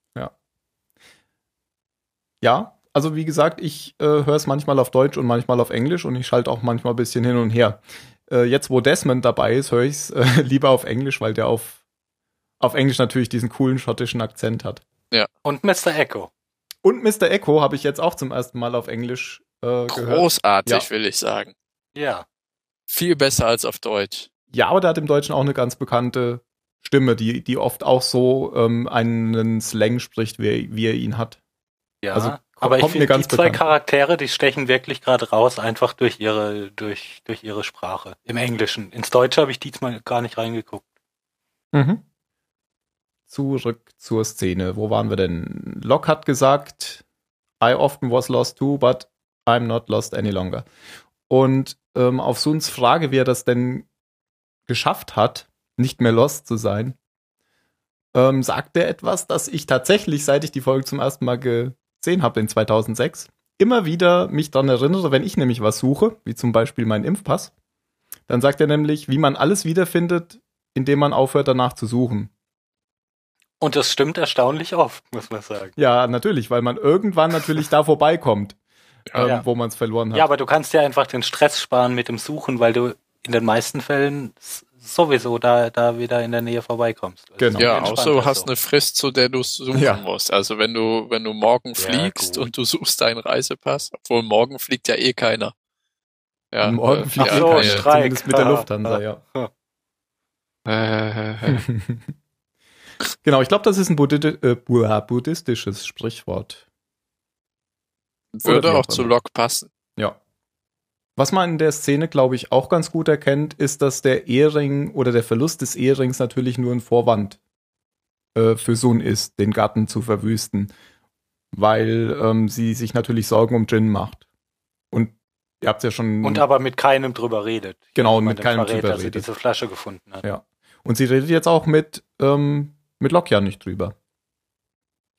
Ja, also wie gesagt, ich äh, höre es manchmal auf Deutsch und manchmal auf Englisch und ich schalte auch manchmal ein bisschen hin und her. Äh, jetzt, wo Desmond dabei ist, höre ich es äh, lieber auf Englisch, weil der auf, auf Englisch natürlich diesen coolen schottischen Akzent hat. Und Mr. Echo. Und Mr. Echo habe ich jetzt auch zum ersten Mal auf Englisch äh, gehört. Großartig, Ja. will ich sagen. Ja. Viel besser als auf Deutsch. Ja, aber der hat im Deutschen auch eine ganz bekannte Stimme, die, die oft auch so ähm, einen Slang spricht, wie, wie er ihn hat. Ja. Also, aber ich finde, die zwei bekannt. Charaktere, die stechen wirklich gerade raus, einfach durch ihre, durch, durch ihre Sprache. Im Englischen. Ins Deutsche habe ich diesmal gar nicht reingeguckt. Mhm. Zurück zur Szene. Wo waren wir denn? Locke hat gesagt, I often was lost too, but I'm not lost any longer. Und ähm, auf Suns Frage, wie er das denn geschafft hat, nicht mehr lost zu sein, ähm, sagt er etwas, das ich tatsächlich, seit ich die Folge zum ersten Mal gesehen habe in 2006, immer wieder mich daran erinnere, wenn ich nämlich was suche, wie zum Beispiel meinen Impfpass, dann sagt er nämlich, wie man alles wiederfindet, indem man aufhört, danach zu suchen. Und das stimmt erstaunlich oft, muss man sagen. Ja, natürlich, weil man irgendwann natürlich da vorbeikommt, ähm, Ja. wo man es verloren hat. Ja, aber du kannst ja einfach den Stress sparen mit dem Suchen, weil du in den meisten Fällen sowieso da, da wieder in der Nähe vorbeikommst. Ist Genau. Ja, außer du hast so. eine Frist, zu der du suchen Ja. musst. Also wenn du, wenn du morgen Ja, fliegst gut. und du suchst deinen Reisepass, obwohl morgen fliegt ja eh keiner. Ja, Morgen äh, fliegt Ach eh so, keiner, Streik. zumindest mit der Ah, Lufthansa, ah. ja. Äh, genau, ich glaube, das ist ein Buddhi äh, Bu- buddhistisches Sprichwort. Würde auch zu. Locke passen. Ja. Was man in der Szene, glaube ich, auch ganz gut erkennt, ist, dass der Ehering oder der Verlust des Ehrings natürlich nur ein Vorwand äh, für Sun ist, den Garten zu verwüsten. Weil ähm, sie sich natürlich Sorgen um Jin macht. Und ihr habt ja schon. Und aber mit keinem drüber redet. Genau, mit keinem verrät, drüber dass sie redet. diese Flasche gefunden hat. Ja. Und sie redet jetzt auch mit, ähm, mit Locke ja nicht drüber.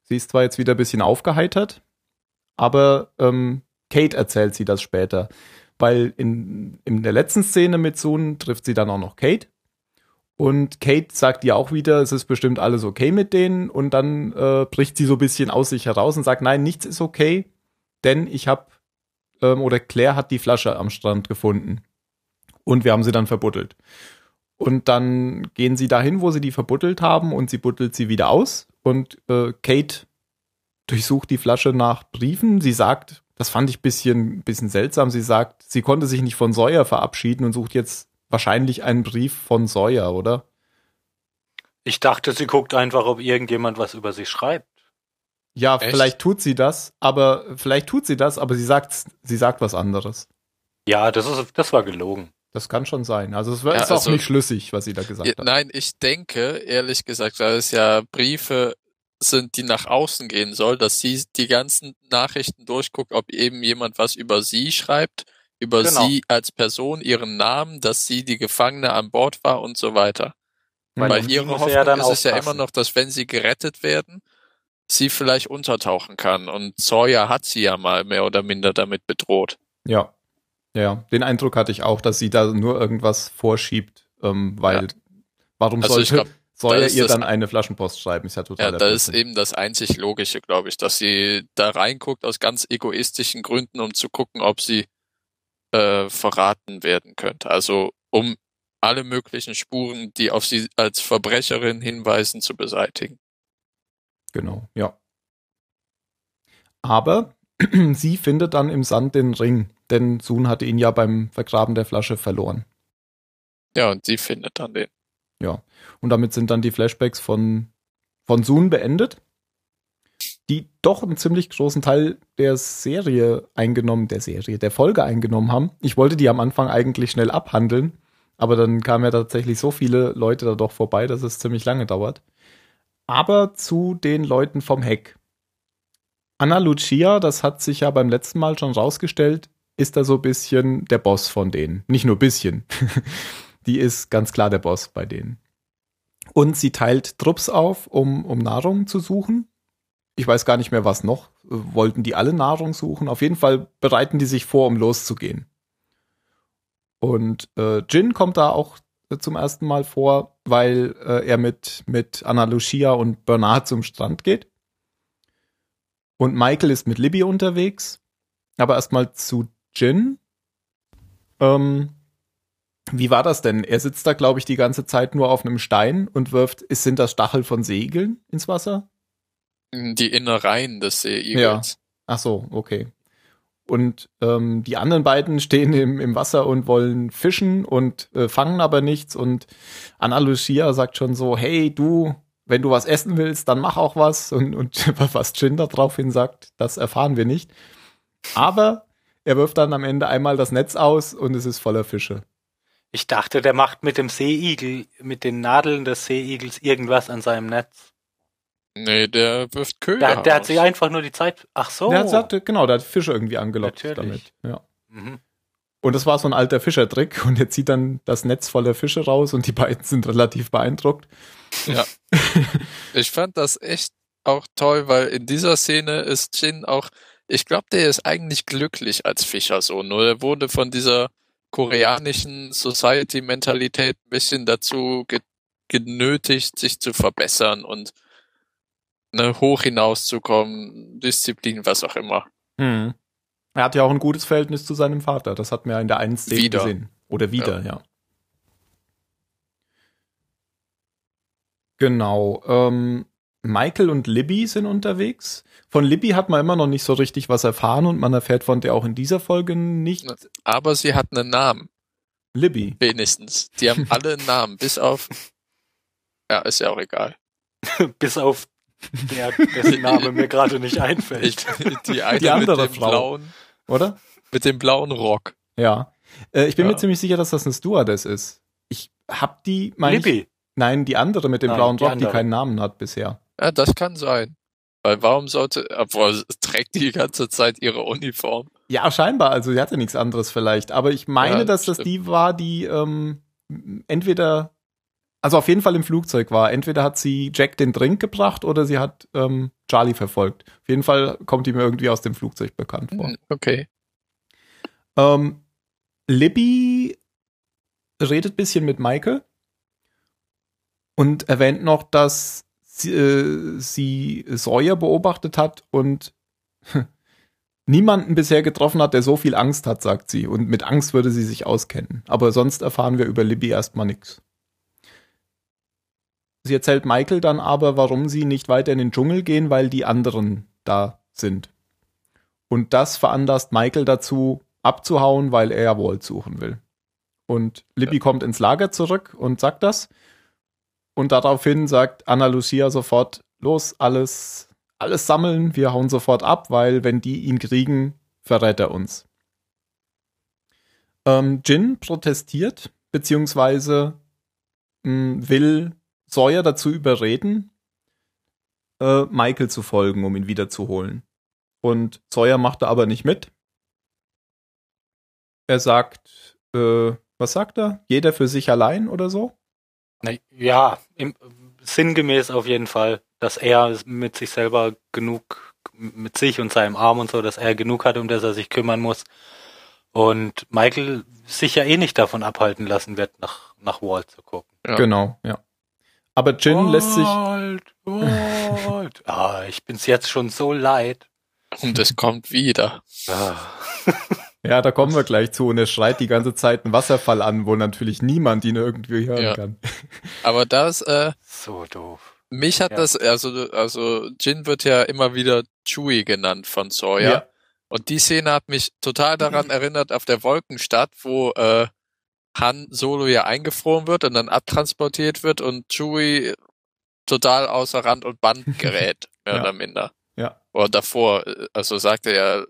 Sie ist zwar jetzt wieder ein bisschen aufgeheitert, aber ähm, Kate erzählt sie das später. Weil in, in der letzten Szene mit Sun trifft sie dann auch noch Kate. Und Kate sagt ihr auch wieder, es ist bestimmt alles okay mit denen. Und dann äh, bricht sie so ein bisschen aus sich heraus und sagt, nein, nichts ist okay, denn ich habe, ähm, oder Claire hat die Flasche am Strand gefunden. Und wir haben sie dann verbuddelt. Und dann gehen sie dahin, wo sie die verbuddelt haben und sie buddelt sie wieder aus. Und äh, Kate durchsucht die Flasche nach Briefen. Sie sagt, das fand ich bisschen, bisschen seltsam, sie sagt, sie konnte sich nicht von Sawyer verabschieden und sucht jetzt wahrscheinlich einen Brief von Sawyer, oder? Ich dachte, sie guckt einfach, ob irgendjemand was über sie schreibt. Ja, Echt? vielleicht tut sie das, aber vielleicht tut sie das, aber sie sagt, sie sagt was anderes. Ja, das ist, das war gelogen. Das kann schon sein. Also es war- Ja, ist auch also- nicht schlüssig, was sie da gesagt Ja, hat. nein, ich denke, ehrlich gesagt, weil es ja Briefe sind, die nach außen gehen soll, dass sie die ganzen Nachrichten durchguckt, ob eben jemand was über sie schreibt, über Genau. sie als Person, ihren Namen, dass sie die Gefangene an Bord war und so weiter. Weil ihre Hoffnung dann ist es ja immer noch, dass wenn sie gerettet werden, sie vielleicht untertauchen kann. Und Sawyer hat sie ja mal mehr oder minder damit bedroht. Ja. Ja, den Eindruck hatte ich auch, dass sie da nur irgendwas vorschiebt, ähm, weil warum Also ich sollte glaub, Sawyer ist ihr dann eine Flaschenpost schreiben? Ist ja total Ja, das ist eben das einzig Logische, glaube ich, dass sie da reinguckt aus ganz egoistischen Gründen, um zu gucken, ob sie äh, verraten werden könnte. Also um alle möglichen Spuren, die auf sie als Verbrecherin hinweisen, zu beseitigen. Genau, ja. Aber sie findet dann im Sand den Ring, denn Sun hatte ihn ja beim Vergraben der Flasche verloren. Ja, und sie findet dann den. Ja. Und damit sind dann die Flashbacks von, von Sun beendet, die doch einen ziemlich großen Teil der Serie eingenommen, der Serie, der Folge eingenommen haben. Ich wollte die am Anfang eigentlich schnell abhandeln, aber dann kamen ja tatsächlich so viele Leute da doch vorbei, dass es ziemlich lange dauert. Aber zu den Leuten vom Heck. Anna Lucia, das hat sich ja beim letzten Mal schon rausgestellt, ist da so ein bisschen der Boss von denen. Nicht nur bisschen. Die ist ganz klar der Boss bei denen. Und sie teilt Trupps auf, um, um Nahrung zu suchen. Ich weiß gar nicht mehr, was noch. Wollten die alle Nahrung suchen? Auf jeden Fall bereiten die sich vor, um loszugehen. Und äh, Jin kommt da auch äh, zum ersten Mal vor, weil äh, er mit, mit Anna Lucia und Bernard zum Strand geht. Und Michael ist mit Libby unterwegs. Aber erstmal zu Jin. Ähm, wie war das denn? Er sitzt da, glaube ich, die ganze Zeit nur auf einem Stein und wirft, ist, sind das Stachel von Seegeln ins Wasser? Die Innereien des Seeigels. Ach so, okay. Und ähm, die anderen beiden stehen im, im Wasser und wollen fischen und äh, fangen aber nichts. Und Anna Lucia sagt schon so, hey, du, wenn du was essen willst, dann mach auch was. Und, und was Jin da draufhin sagt, das erfahren wir nicht. Aber er wirft dann am Ende einmal das Netz aus und es ist voller Fische. Ich dachte, der macht mit dem Seeigel, mit den Nadeln des Seeigels irgendwas an seinem Netz. Nee, der wirft Köder Der, der hat sich einfach nur die Zeit. Ach so. Der hat, genau, der hat Fische irgendwie angelockt Natürlich. damit. Ja. Mhm. Und das war so ein alter Fischertrick und er zieht dann das Netz voller Fische raus und die beiden sind relativ beeindruckt. Ich fand das echt auch toll, weil in dieser Szene ist Jin auch, ich glaube, der ist eigentlich glücklich als Fischersohn. Nur er wurde von dieser koreanischen Society-Mentalität ein bisschen dazu ge genötigt, sich zu verbessern und ne, hoch hinauszukommen, Disziplin, was auch immer. Mhm. Er hat ja auch ein gutes Verhältnis zu seinem Vater. Das hat man ja in der einen Szene Wieder. gesehen. Oder wieder, ja. Genau. Ähm, Michael und Libby sind unterwegs. Von Libby hat man immer noch nicht so richtig was erfahren und man erfährt von der auch in dieser Folge nicht. Aber sie hat einen Namen, Libby. wenigstens. Die haben alle einen Namen, bis auf, ja, ist ja auch egal. Bis auf der, dessen Name mir gerade nicht einfällt. Ich, die eine Die andere mit dem Frau. blauen, Oder? mit dem blauen Rock. Ja. Äh, ich bin Ja. mir ziemlich sicher, dass das eine Stewardess ist. Ich hab die, mein ich, Libby. nein, die andere mit dem Ah, blauen die Rock, die andere. keinen Namen hat bisher. Ja, das kann sein. Weil warum sollte, obwohl sie trägt die ganze Zeit ihre Uniform. Ja, scheinbar. Also sie hatte nichts anderes vielleicht. Aber ich meine, Ja, dass das stimmt. die war, die ähm, entweder, also auf jeden Fall im Flugzeug war. Entweder hat sie Jack den Drink gebracht oder sie hat ähm, Charlie verfolgt. Auf jeden Fall kommt die mir irgendwie aus dem Flugzeug bekannt vor. Hm, Okay. Ähm, Libby redet bisschen mit Michael und erwähnt noch, dass äh, sie Sawyer beobachtet hat und niemanden bisher getroffen hat, der so viel Angst hat, sagt sie. Und mit Angst würde sie sich auskennen. Aber sonst erfahren wir über Libby erstmal nichts. Sie erzählt Michael dann aber, warum sie nicht weiter in den Dschungel gehen, weil die anderen da sind. Und das veranlasst Michael dazu, abzuhauen, weil er ja Walt suchen will. Und Libby kommt ins Lager zurück und sagt das. Und daraufhin sagt Anna Lucia sofort, los, alles, alles sammeln, wir hauen sofort ab, weil wenn die ihn kriegen, verrät er uns. Ähm, Jin protestiert, beziehungsweise mh, will Sawyer dazu überreden, äh, Michael zu folgen, um ihn wiederzuholen. Und Sawyer macht da aber nicht mit. Er sagt, äh, was sagt er? Jeder für sich allein oder so? Na, ja, im, sinngemäß auf jeden Fall, dass er mit sich selber genug, mit sich und seinem Arm und so, dass er genug hat, um das er sich kümmern muss. Und Michael sich ja eh nicht davon abhalten lassen wird, nach, nach Walt zu gucken. Ja. Genau, ja. Aber Jin lässt sich. Walt, Walt. ah, ich bin's jetzt schon so leid. Und es kommt wieder. Ah. Ja, da kommen wir gleich zu und er schreit die ganze Zeit einen Wasserfall an, wo natürlich niemand ihn irgendwie hören Ja. kann. Aber das, äh, So doof. mich hat Ja. das, also, also Jin wird ja immer wieder Chewie genannt von Sawyer. Ja. Und die Szene hat mich total daran erinnert auf der Wolkenstadt, wo äh, Han Solo ja eingefroren wird und dann abtransportiert wird und Chewie total außer Rand und Band gerät, mehr Ja. oder minder. Ja. Oder davor, äh, also sagt er ja,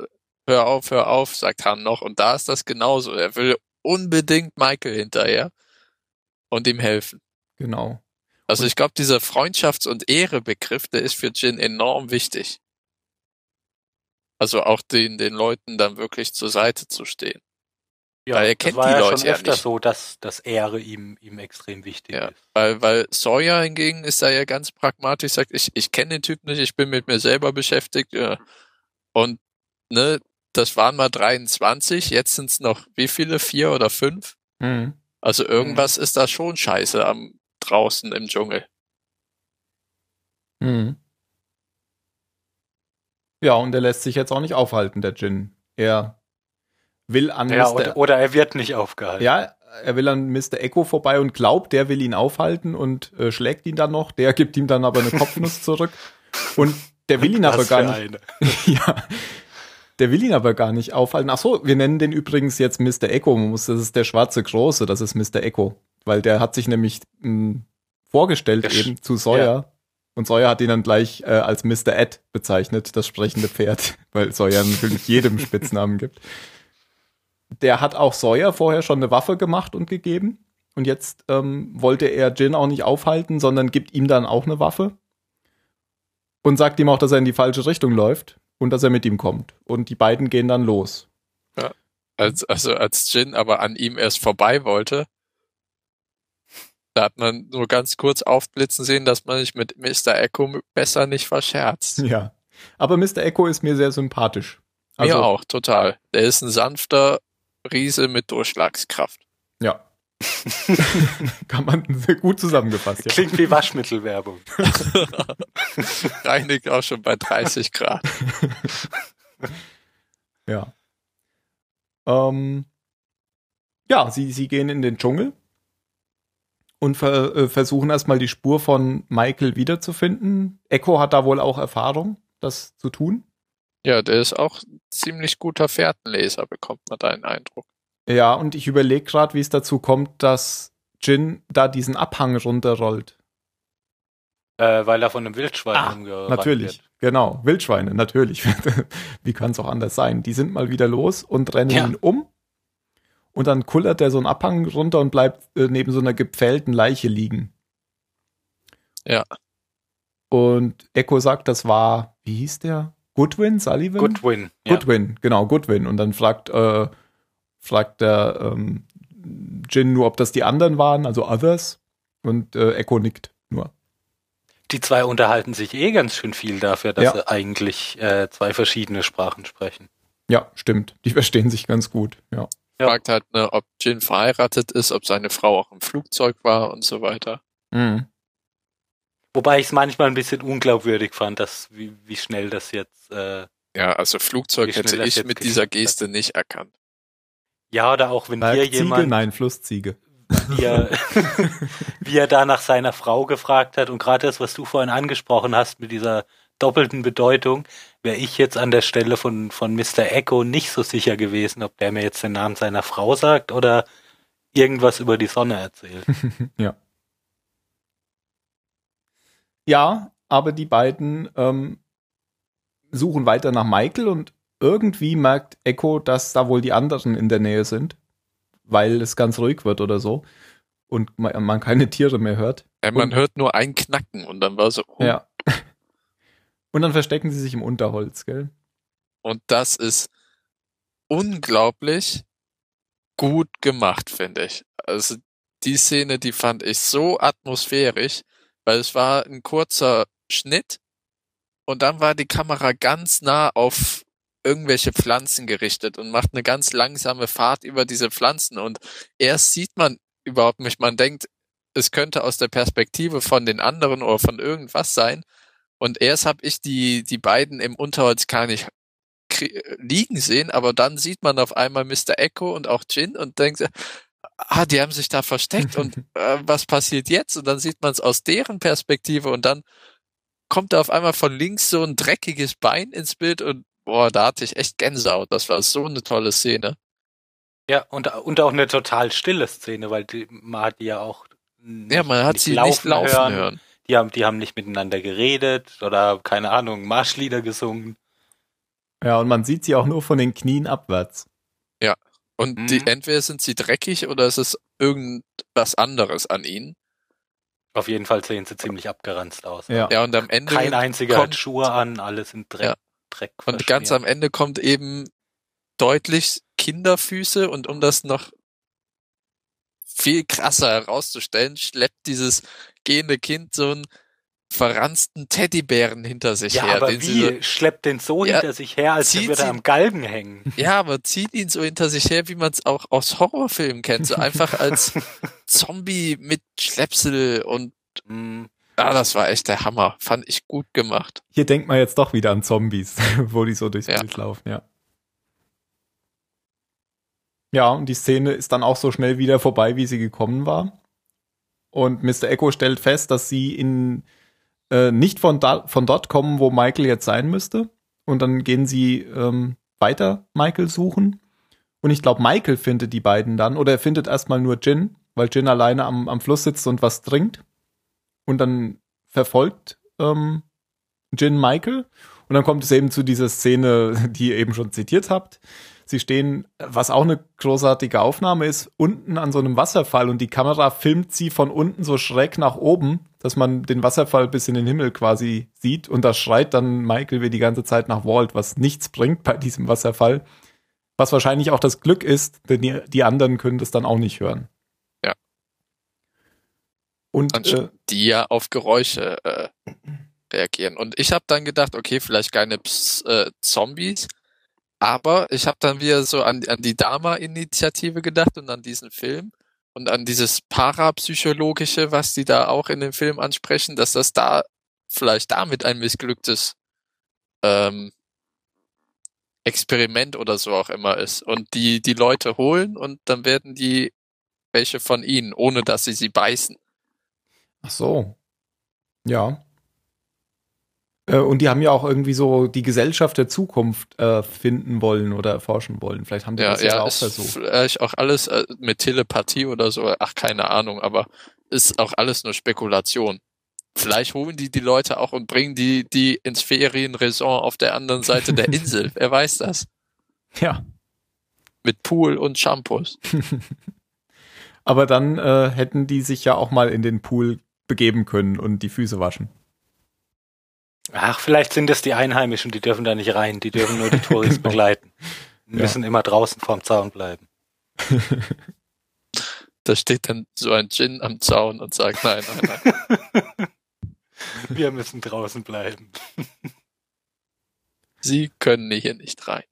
hör auf, hör auf, sagt Han noch. Und da ist das genauso. Er will unbedingt Michael hinterher und ihm helfen. Genau. Also ich glaube, dieser Freundschafts- und Ehrebegriff, der ist für Jin enorm wichtig. Also auch den, den Leuten dann wirklich zur Seite zu stehen. Ja, Weil er das kennt war die ja Leute schon ja öfter nicht. so, dass, dass Ehre ihm, ihm extrem wichtig Ja. ist. Weil, weil Sawyer hingegen ist da ja ganz pragmatisch, sagt, ich, ich kenne den Typ nicht, ich bin mit mir selber beschäftigt. Ja. Und ne, das waren mal 23, jetzt sind es noch wie viele? Vier oder fünf? Mhm. Also irgendwas ist da schon scheiße am draußen im Dschungel. Mhm. Ja, und er lässt sich jetzt auch nicht aufhalten, der Jin. Er will an Ja, Mr. oder, oder er wird nicht aufgehalten. Ja, er will an Mr. Echo vorbei und glaubt, der will ihn aufhalten und äh, schlägt ihn dann noch. Der gibt ihm dann aber eine Kopfnuss zurück. Und der will ihn aber gar nicht. eine. ja. Der will ihn aber gar nicht aufhalten. Ach so, wir nennen den übrigens jetzt Mr. Echo. Das ist der schwarze Große, das ist Mr. Echo. Weil der hat sich nämlich mh, vorgestellt Der Sch- eben zu Sawyer. Und Sawyer hat ihn dann gleich äh, als Mr. Ed bezeichnet, das sprechende Pferd, weil Sawyer natürlich jedem Spitznamen gibt. Der hat auch Sawyer vorher schon eine Waffe gemacht und gegeben. Und jetzt ähm, wollte er Jin auch nicht aufhalten, sondern gibt ihm dann auch eine Waffe. Und sagt ihm auch, dass er in die falsche Richtung läuft und dass er mit ihm kommt. Und die beiden gehen dann los. Als, also als Jin aber an ihm erst vorbei wollte, da hat man nur ganz kurz aufblitzen sehen, dass man sich mit Mr. Echo besser nicht verscherzt. Ja. Aber Mr. Echo ist mir sehr sympathisch. Also, Mir auch, total. Der ist ein sanfter Riese mit Durchschlagskraft. Ja. Kann man sehr gut zusammengefasst. Ja. Klingt wie Waschmittelwerbung. Reinigt auch schon bei 30 Grad. Ja. Ähm, ja, sie, sie gehen in den Dschungel und ver, äh, versuchen erstmal die Spur von Michael wiederzufinden. Echo hat da wohl auch Erfahrung, das zu tun. Ja, der ist auch ziemlich guter Fährtenleser, bekommt man da einen Eindruck. Ja, und ich überlege gerade, wie es dazu kommt, dass Jin da diesen Abhang runterrollt. Äh, weil er von einem Wildschwein Ah, umgerannt Natürlich, wird. genau. Wildschweine, natürlich. Wie kann es auch anders sein? Die sind mal wieder los und rennen Ja. ihn um. Und dann kullert er so einen Abhang runter und bleibt äh, neben so einer gepfählten Leiche liegen. Ja. Und Echo sagt, das war, wie hieß der? Goodwin, Sullivan? Goodwin. Ja. Goodwin, genau, Goodwin. Und dann fragt, äh, fragt der ähm, Jin nur, ob das die anderen waren, also Others. Und äh, Echo nickt nur. Die zwei unterhalten sich eh ganz schön viel dafür, dass Ja. sie eigentlich äh, zwei verschiedene Sprachen sprechen. Ja, stimmt. Die verstehen sich ganz gut. Ja. Ja. Fragt halt, ne, ob Jin verheiratet ist, ob seine Frau auch im Flugzeug war und so weiter. Mhm. Wobei ich es manchmal ein bisschen unglaubwürdig fand, dass wie, wie schnell das jetzt äh, Ja, also Flugzeug hätte ich mit dieser geklappt hat. Geste nicht erkannt. Ja oder auch wenn hier Bergziege? jemand Nein, Flussziege. wie er, wie er da nach seiner Frau gefragt hat und gerade das, was du vorhin angesprochen hast mit dieser doppelten Bedeutung, wäre ich jetzt an der Stelle von, von Mr. Echo nicht so sicher gewesen, ob der mir jetzt den Namen seiner Frau sagt oder irgendwas über die Sonne erzählt. ja. Ja, aber die beiden ähm, suchen weiter nach Michael und irgendwie merkt Echo, dass da wohl die anderen in der Nähe sind, weil es ganz ruhig wird oder so und man, man keine Tiere mehr hört. Ja, man Und- hört nur ein Knacken und dann war so, oh, Ja. Und dann verstecken sie sich im Unterholz, gell? und das ist unglaublich gut gemacht, finde ich. Also die Szene, die fand ich so atmosphärisch, weil es war ein kurzer Schnitt und dann war die Kamera ganz nah auf irgendwelche Pflanzen gerichtet und macht eine ganz langsame Fahrt über diese Pflanzen und erst sieht man überhaupt nicht, man denkt, es könnte aus der Perspektive von den anderen oder von irgendwas sein und erst habe ich die die beiden im Unterholz gar nicht liegen sehen, aber dann sieht man auf einmal Mr. Echo und auch Jin und denkt, ah, die haben sich da versteckt und äh, was passiert jetzt? Und dann sieht man es aus deren Perspektive und dann kommt da auf einmal von links so ein dreckiges Bein ins Bild und boah, da hatte ich echt Gänsehaut. Das war so eine tolle Szene. Ja, und, und auch eine total stille Szene, weil die, man hat die ja auch nicht, ja, man hat sie laufen nicht laufen hören. hören. Die haben, die haben nicht miteinander geredet oder keine Ahnung, Marschlieder gesungen. Ja, und man sieht sie auch nur von den Knien abwärts. Ja. Und mhm. die, entweder sind sie dreckig oder ist es irgendwas anderes an ihnen. Auf jeden Fall sehen sie ziemlich abgeranzt aus. Ja, ja und am Ende. Kein einziger kommt, hat Schuhe an, alles sind Dreck. Ja. Dreck und ganz am Ende kommt eben deutlich Kinderfüße und um das noch viel krasser herauszustellen, schleppt dieses gehende Kind so ein verranzten Teddybären hinter sich ja, her. Aber wie? So, schleppt den so ja, hinter sich her, als würde er am Galgen hängen. Ja, aber zieht ihn so hinter sich her, wie man es auch aus Horrorfilmen kennt. So einfach als Zombie mit Schlepsel und mm. Ah, das war echt der Hammer. Fand ich gut gemacht. Hier denkt man jetzt doch wieder an Zombies, wo die so durchs ja. Bild laufen, ja. Ja, und die Szene ist dann auch so schnell wieder vorbei, wie sie gekommen war. Und Mr. Echo stellt fest, dass sie in äh, nicht von, da, von dort kommen, wo Michael jetzt sein müsste. Und dann gehen sie ähm, weiter Michael suchen. Und ich glaube, Michael findet die beiden dann. Oder er findet erstmal nur Jin, weil Jin alleine am, am Fluss sitzt und was trinkt. Und dann verfolgt ähm, Jin Michael. Und dann kommt es eben zu dieser Szene, die ihr eben schon zitiert habt. Sie stehen, was auch eine großartige Aufnahme ist, unten an so einem Wasserfall und die Kamera filmt sie von unten so schräg nach oben, dass man den Wasserfall bis in den Himmel quasi sieht und da schreit dann Michael wie die ganze Zeit nach Walt, was nichts bringt bei diesem Wasserfall. Was wahrscheinlich auch das Glück ist, denn die, die anderen können das dann auch nicht hören. Und äh, die ja auf Geräusche äh, reagieren. Und ich habe dann gedacht, okay, vielleicht keine Ps äh, Zombies, aber ich habe dann wieder so an, an die Dama-Initiative gedacht und an diesen Film und an dieses Parapsychologische, was die da auch in dem Film ansprechen, dass das da vielleicht damit ein missglücktes ähm, Experiment oder so auch immer ist. Und die, die Leute holen und dann werden die welche von ihnen, ohne dass sie sie beißen. Ach so. Ja. Äh, und die haben ja auch irgendwie so die Gesellschaft der Zukunft äh, finden wollen oder erforschen wollen. Vielleicht haben die ja, das ja, auch versucht. Vielleicht auch alles äh, mit Telepathie oder so, ach keine Ahnung, aber ist auch alles nur Spekulation. Vielleicht holen die die Leute auch und bringen die die ins Ferienresort auf der anderen Seite der Insel. Wer weiß das? Ja. Mit Pool und Shampoos. aber dann äh, hätten die sich ja auch mal in den Pool begeben können und die Füße waschen. Ach, vielleicht sind es die Einheimischen, die dürfen da nicht rein, die dürfen nur die Touristen begleiten. Die ja. müssen immer draußen vorm Zaun bleiben. da steht dann so ein Djinn am Zaun und sagt, nein, nein, nein. Wir müssen draußen bleiben. Sie können hier nicht rein.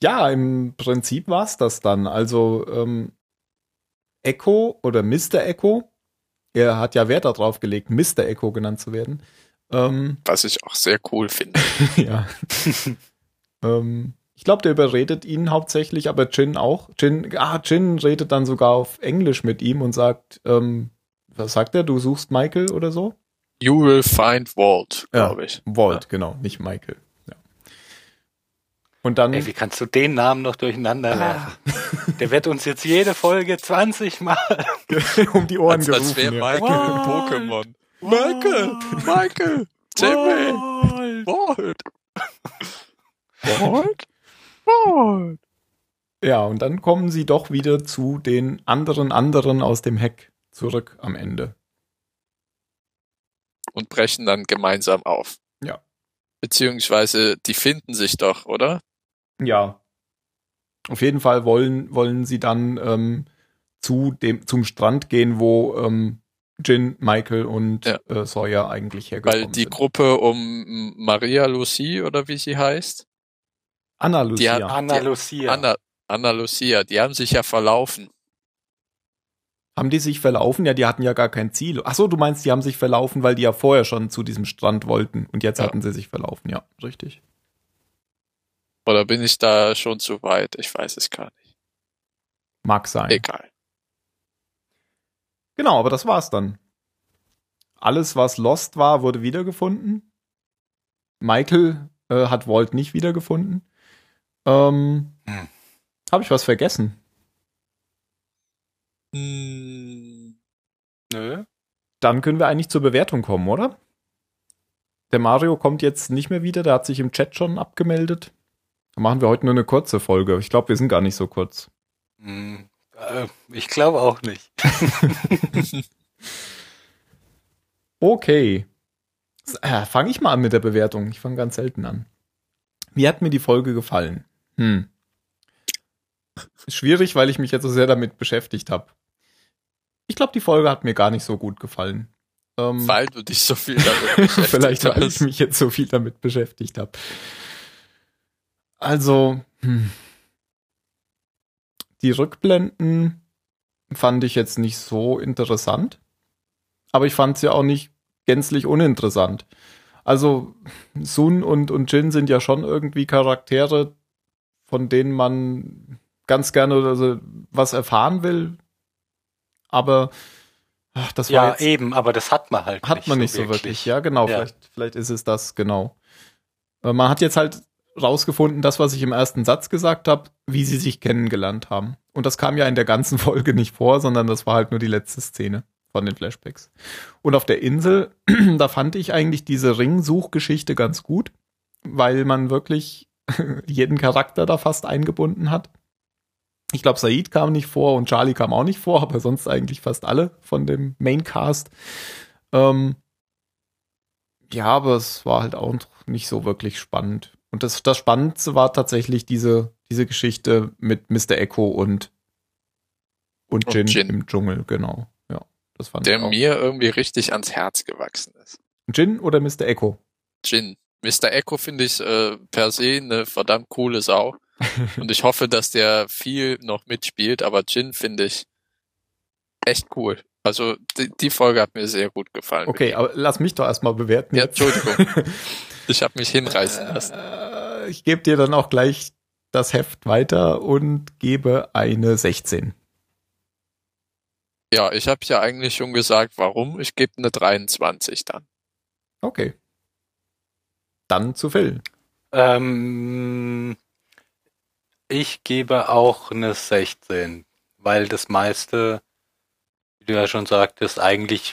Ja, im Prinzip war's das dann. Also ähm, Echo oder Mr. Echo er hat ja Wert darauf gelegt, Mr. Echo genannt zu werden. Ähm, Was ich auch sehr cool finde. ja. ähm, ich glaube, der überredet ihn hauptsächlich, aber Jin auch. Jin, ah, Jin redet dann sogar auf Englisch mit ihm und sagt, ähm, was sagt er? Du suchst Michael oder so? You will find Walt, glaube ja, ich. Walt, ja. genau, nicht Michael. Und dann. Ey, wie kannst du den Namen noch durcheinander ah. werfen? Der wird uns jetzt jede Folge 20 Mal um die Ohren als, gerufen. Als wäre Michael im Pokémon. Michael! Michael! Timmy! Walt! Walt? Walt! Ja, und dann kommen sie doch wieder zu den anderen anderen aus dem Heck zurück am Ende. Und brechen dann gemeinsam auf. Ja. Beziehungsweise, die finden sich doch, oder? Ja. Auf jeden Fall wollen, wollen sie dann ähm, zu dem, zum Strand gehen, wo ähm, Jin, Michael und Ja. äh, Sawyer eigentlich hergekommen Weil die sind. Gruppe um Maria Lucie oder wie sie heißt, Anna Lucia. hat- Anna die- Lucia. Anna, Anna Lucia, die haben sich ja verlaufen. Haben die sich verlaufen? Ja, die hatten ja gar kein Ziel. Ach so, du meinst, die haben sich verlaufen, weil die ja vorher schon zu diesem Strand wollten und jetzt Ja. hatten sie sich verlaufen. Ja, richtig. Oder bin ich da schon zu weit? Ich weiß es gar nicht. Mag sein. Egal. Genau, aber das war's dann. Alles, was Lost war, wurde wiedergefunden. Michael äh, hat Walt nicht wiedergefunden. Ähm, Hm. Habe ich was vergessen? Hm, Nö. Dann können wir eigentlich zur Bewertung kommen, oder? Der Mario kommt jetzt nicht mehr wieder, der hat sich im Chat schon abgemeldet. Machen wir heute nur eine kurze Folge. Ich glaube, wir sind gar nicht so kurz. Hm, äh, ich glaube auch nicht. Okay. Äh, fange ich mal an mit der Bewertung. Ich fange ganz selten an. Wie hat mir die Folge gefallen? Hm. Schwierig, weil ich mich jetzt so sehr damit beschäftigt habe. Ich glaube, die Folge hat mir gar nicht so gut gefallen. Ähm, weil du dich so viel damit beschäftigt Vielleicht, weil ich hast. mich jetzt so viel damit beschäftigt habe. Also, hm. die Rückblenden fand ich jetzt nicht so interessant, aber ich fand sie auch nicht gänzlich uninteressant. Also, Sun und, und Jin sind ja schon irgendwie Charaktere, von denen man ganz gerne also, was erfahren will, aber ach, das war Ja, jetzt eben, aber das hat man halt hat man nicht so wirklich. Ja, genau. Ja. Vielleicht, vielleicht ist es das, genau. Äh, Man hat jetzt halt rausgefunden, das, was ich im ersten Satz gesagt habe, wie sie sich kennengelernt haben. Und das kam ja in der ganzen Folge nicht vor, sondern das war halt nur die letzte Szene von den Flashbacks. Und auf der Insel, da fand ich eigentlich diese Ringsuchgeschichte ganz gut, weil man wirklich jeden Charakter da fast eingebunden hat. Ich glaube, Said kam nicht vor und Charlie kam auch nicht vor, aber sonst eigentlich fast alle von dem Maincast. Ähm, ja, aber es war halt auch nicht so wirklich spannend. Und das, das Spannendste war tatsächlich diese, diese Geschichte mit Mr. Echo und, und Und Jin, Jin. im Dschungel, genau. Ja, das fand Der ich auch. mir irgendwie richtig ans Herz gewachsen ist. Jin oder Mr. Echo? Jin. Mr. Echo finde ich äh, per se eine verdammt coole Sau. Und ich hoffe, dass der viel noch mitspielt, aber Jin finde ich echt cool. Also die, die Folge hat mir sehr gut gefallen. Okay, aber lass mich doch erstmal bewerten. Ja. Entschuldigung. Ich habe mich hinreißen lassen. Äh, Ich gebe dir dann auch gleich das Heft weiter und gebe eine 16. Ja, ich habe ja eigentlich schon gesagt, warum. Ich gebe eine 23 dann. Okay. Dann zu Phil. Ähm, ich gebe auch eine 16, weil das meiste, wie du ja schon sagtest, eigentlich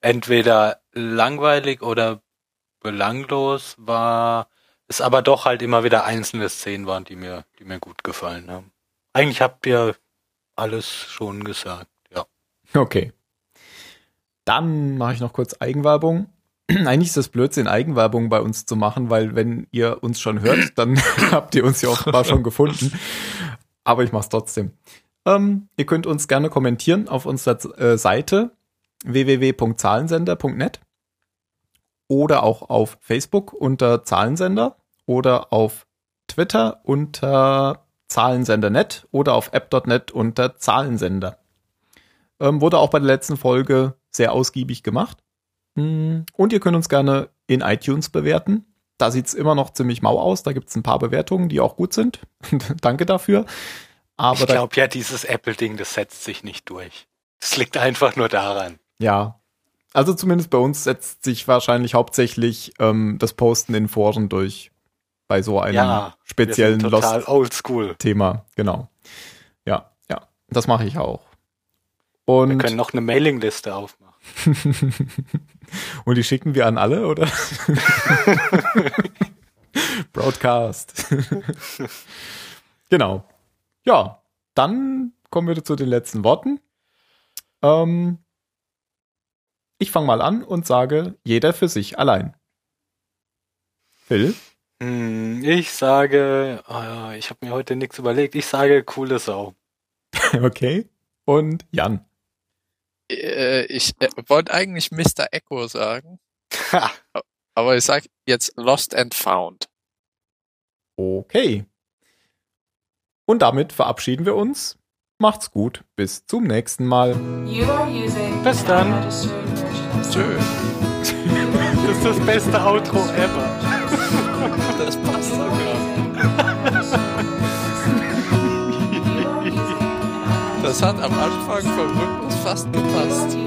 entweder langweilig oder belanglos war, es aber doch halt immer wieder einzelne Szenen waren, die mir, die mir gut gefallen haben. Eigentlich habt ihr alles schon gesagt, ja. Okay. Dann mache ich noch kurz Eigenwerbung. Eigentlich ist das Blödsinn, Eigenwerbung bei uns zu machen, weil wenn ihr uns schon hört, dann habt ihr uns ja offenbar schon gefunden. Aber ich mache es trotzdem. Ähm, ihr könnt uns gerne kommentieren auf unserer äh, Seite www.zahlensender.net oder auch auf Facebook unter Zahlensender oder auf Twitter unter Zahlensender.net oder auf app.net unter Zahlensender. Ähm, wurde auch bei der letzten Folge sehr ausgiebig gemacht. Mm, Und ihr könnt uns gerne in iTunes bewerten. Da sieht's immer noch ziemlich mau aus. Da gibt's ein paar Bewertungen, die auch gut sind. Danke dafür. Aber ich glaube ja, dieses Apple-Ding, das setzt sich nicht durch. Das liegt einfach nur daran. ja. Also zumindest bei uns setzt sich wahrscheinlich hauptsächlich ähm, das Posten in Foren durch. Bei so einem Ja, speziellen Wir sind total Lost oldschool. Thema. Genau. Ja, ja. Das mache ich auch. Wir Und können noch eine Mailingliste aufmachen. Und die schicken wir an alle, oder? Broadcast. genau. Ja, dann kommen wir zu den letzten Worten. Ähm, ich fange mal an und sage, jeder für sich allein. Phil? Hm, Ich sage, oh ich habe mir heute nichts überlegt. Ich sage coole Sau. Okay. Und Jan. Äh, ich äh, wollte eigentlich Mr. Echo sagen, Ha, aber ich sag jetzt Lost and Found. Okay. Und damit verabschieden wir uns. Macht's gut. Bis zum nächsten Mal. You are using Bis an dann. Tschö. das ist das beste Outro ever. Das passt sogar. Das hat am Anfang vom Rhythmus fast gepasst.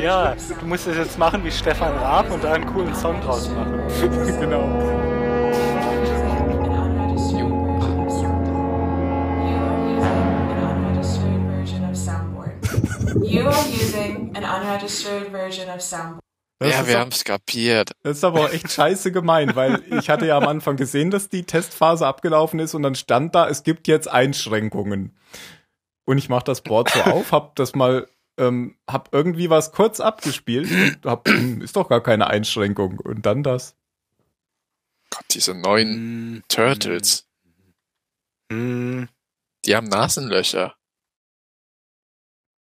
Ja, du musst es jetzt machen wie Stefan Raab und da einen coolen Song draus machen. genau. You are using an unregistered version of Soundboard. Das ja, wir doch- haben's kapiert. Das ist aber auch echt scheiße gemein, weil ich hatte ja am Anfang gesehen, dass die Testphase abgelaufen ist und dann stand da, es gibt jetzt Einschränkungen. Und ich mach das Board so auf, hab das mal, ähm, hab irgendwie was kurz abgespielt und hab, ist doch gar keine Einschränkung. Und dann das. Gott, diese neuen Mm, Turtles, mm. die haben Nasenlöcher.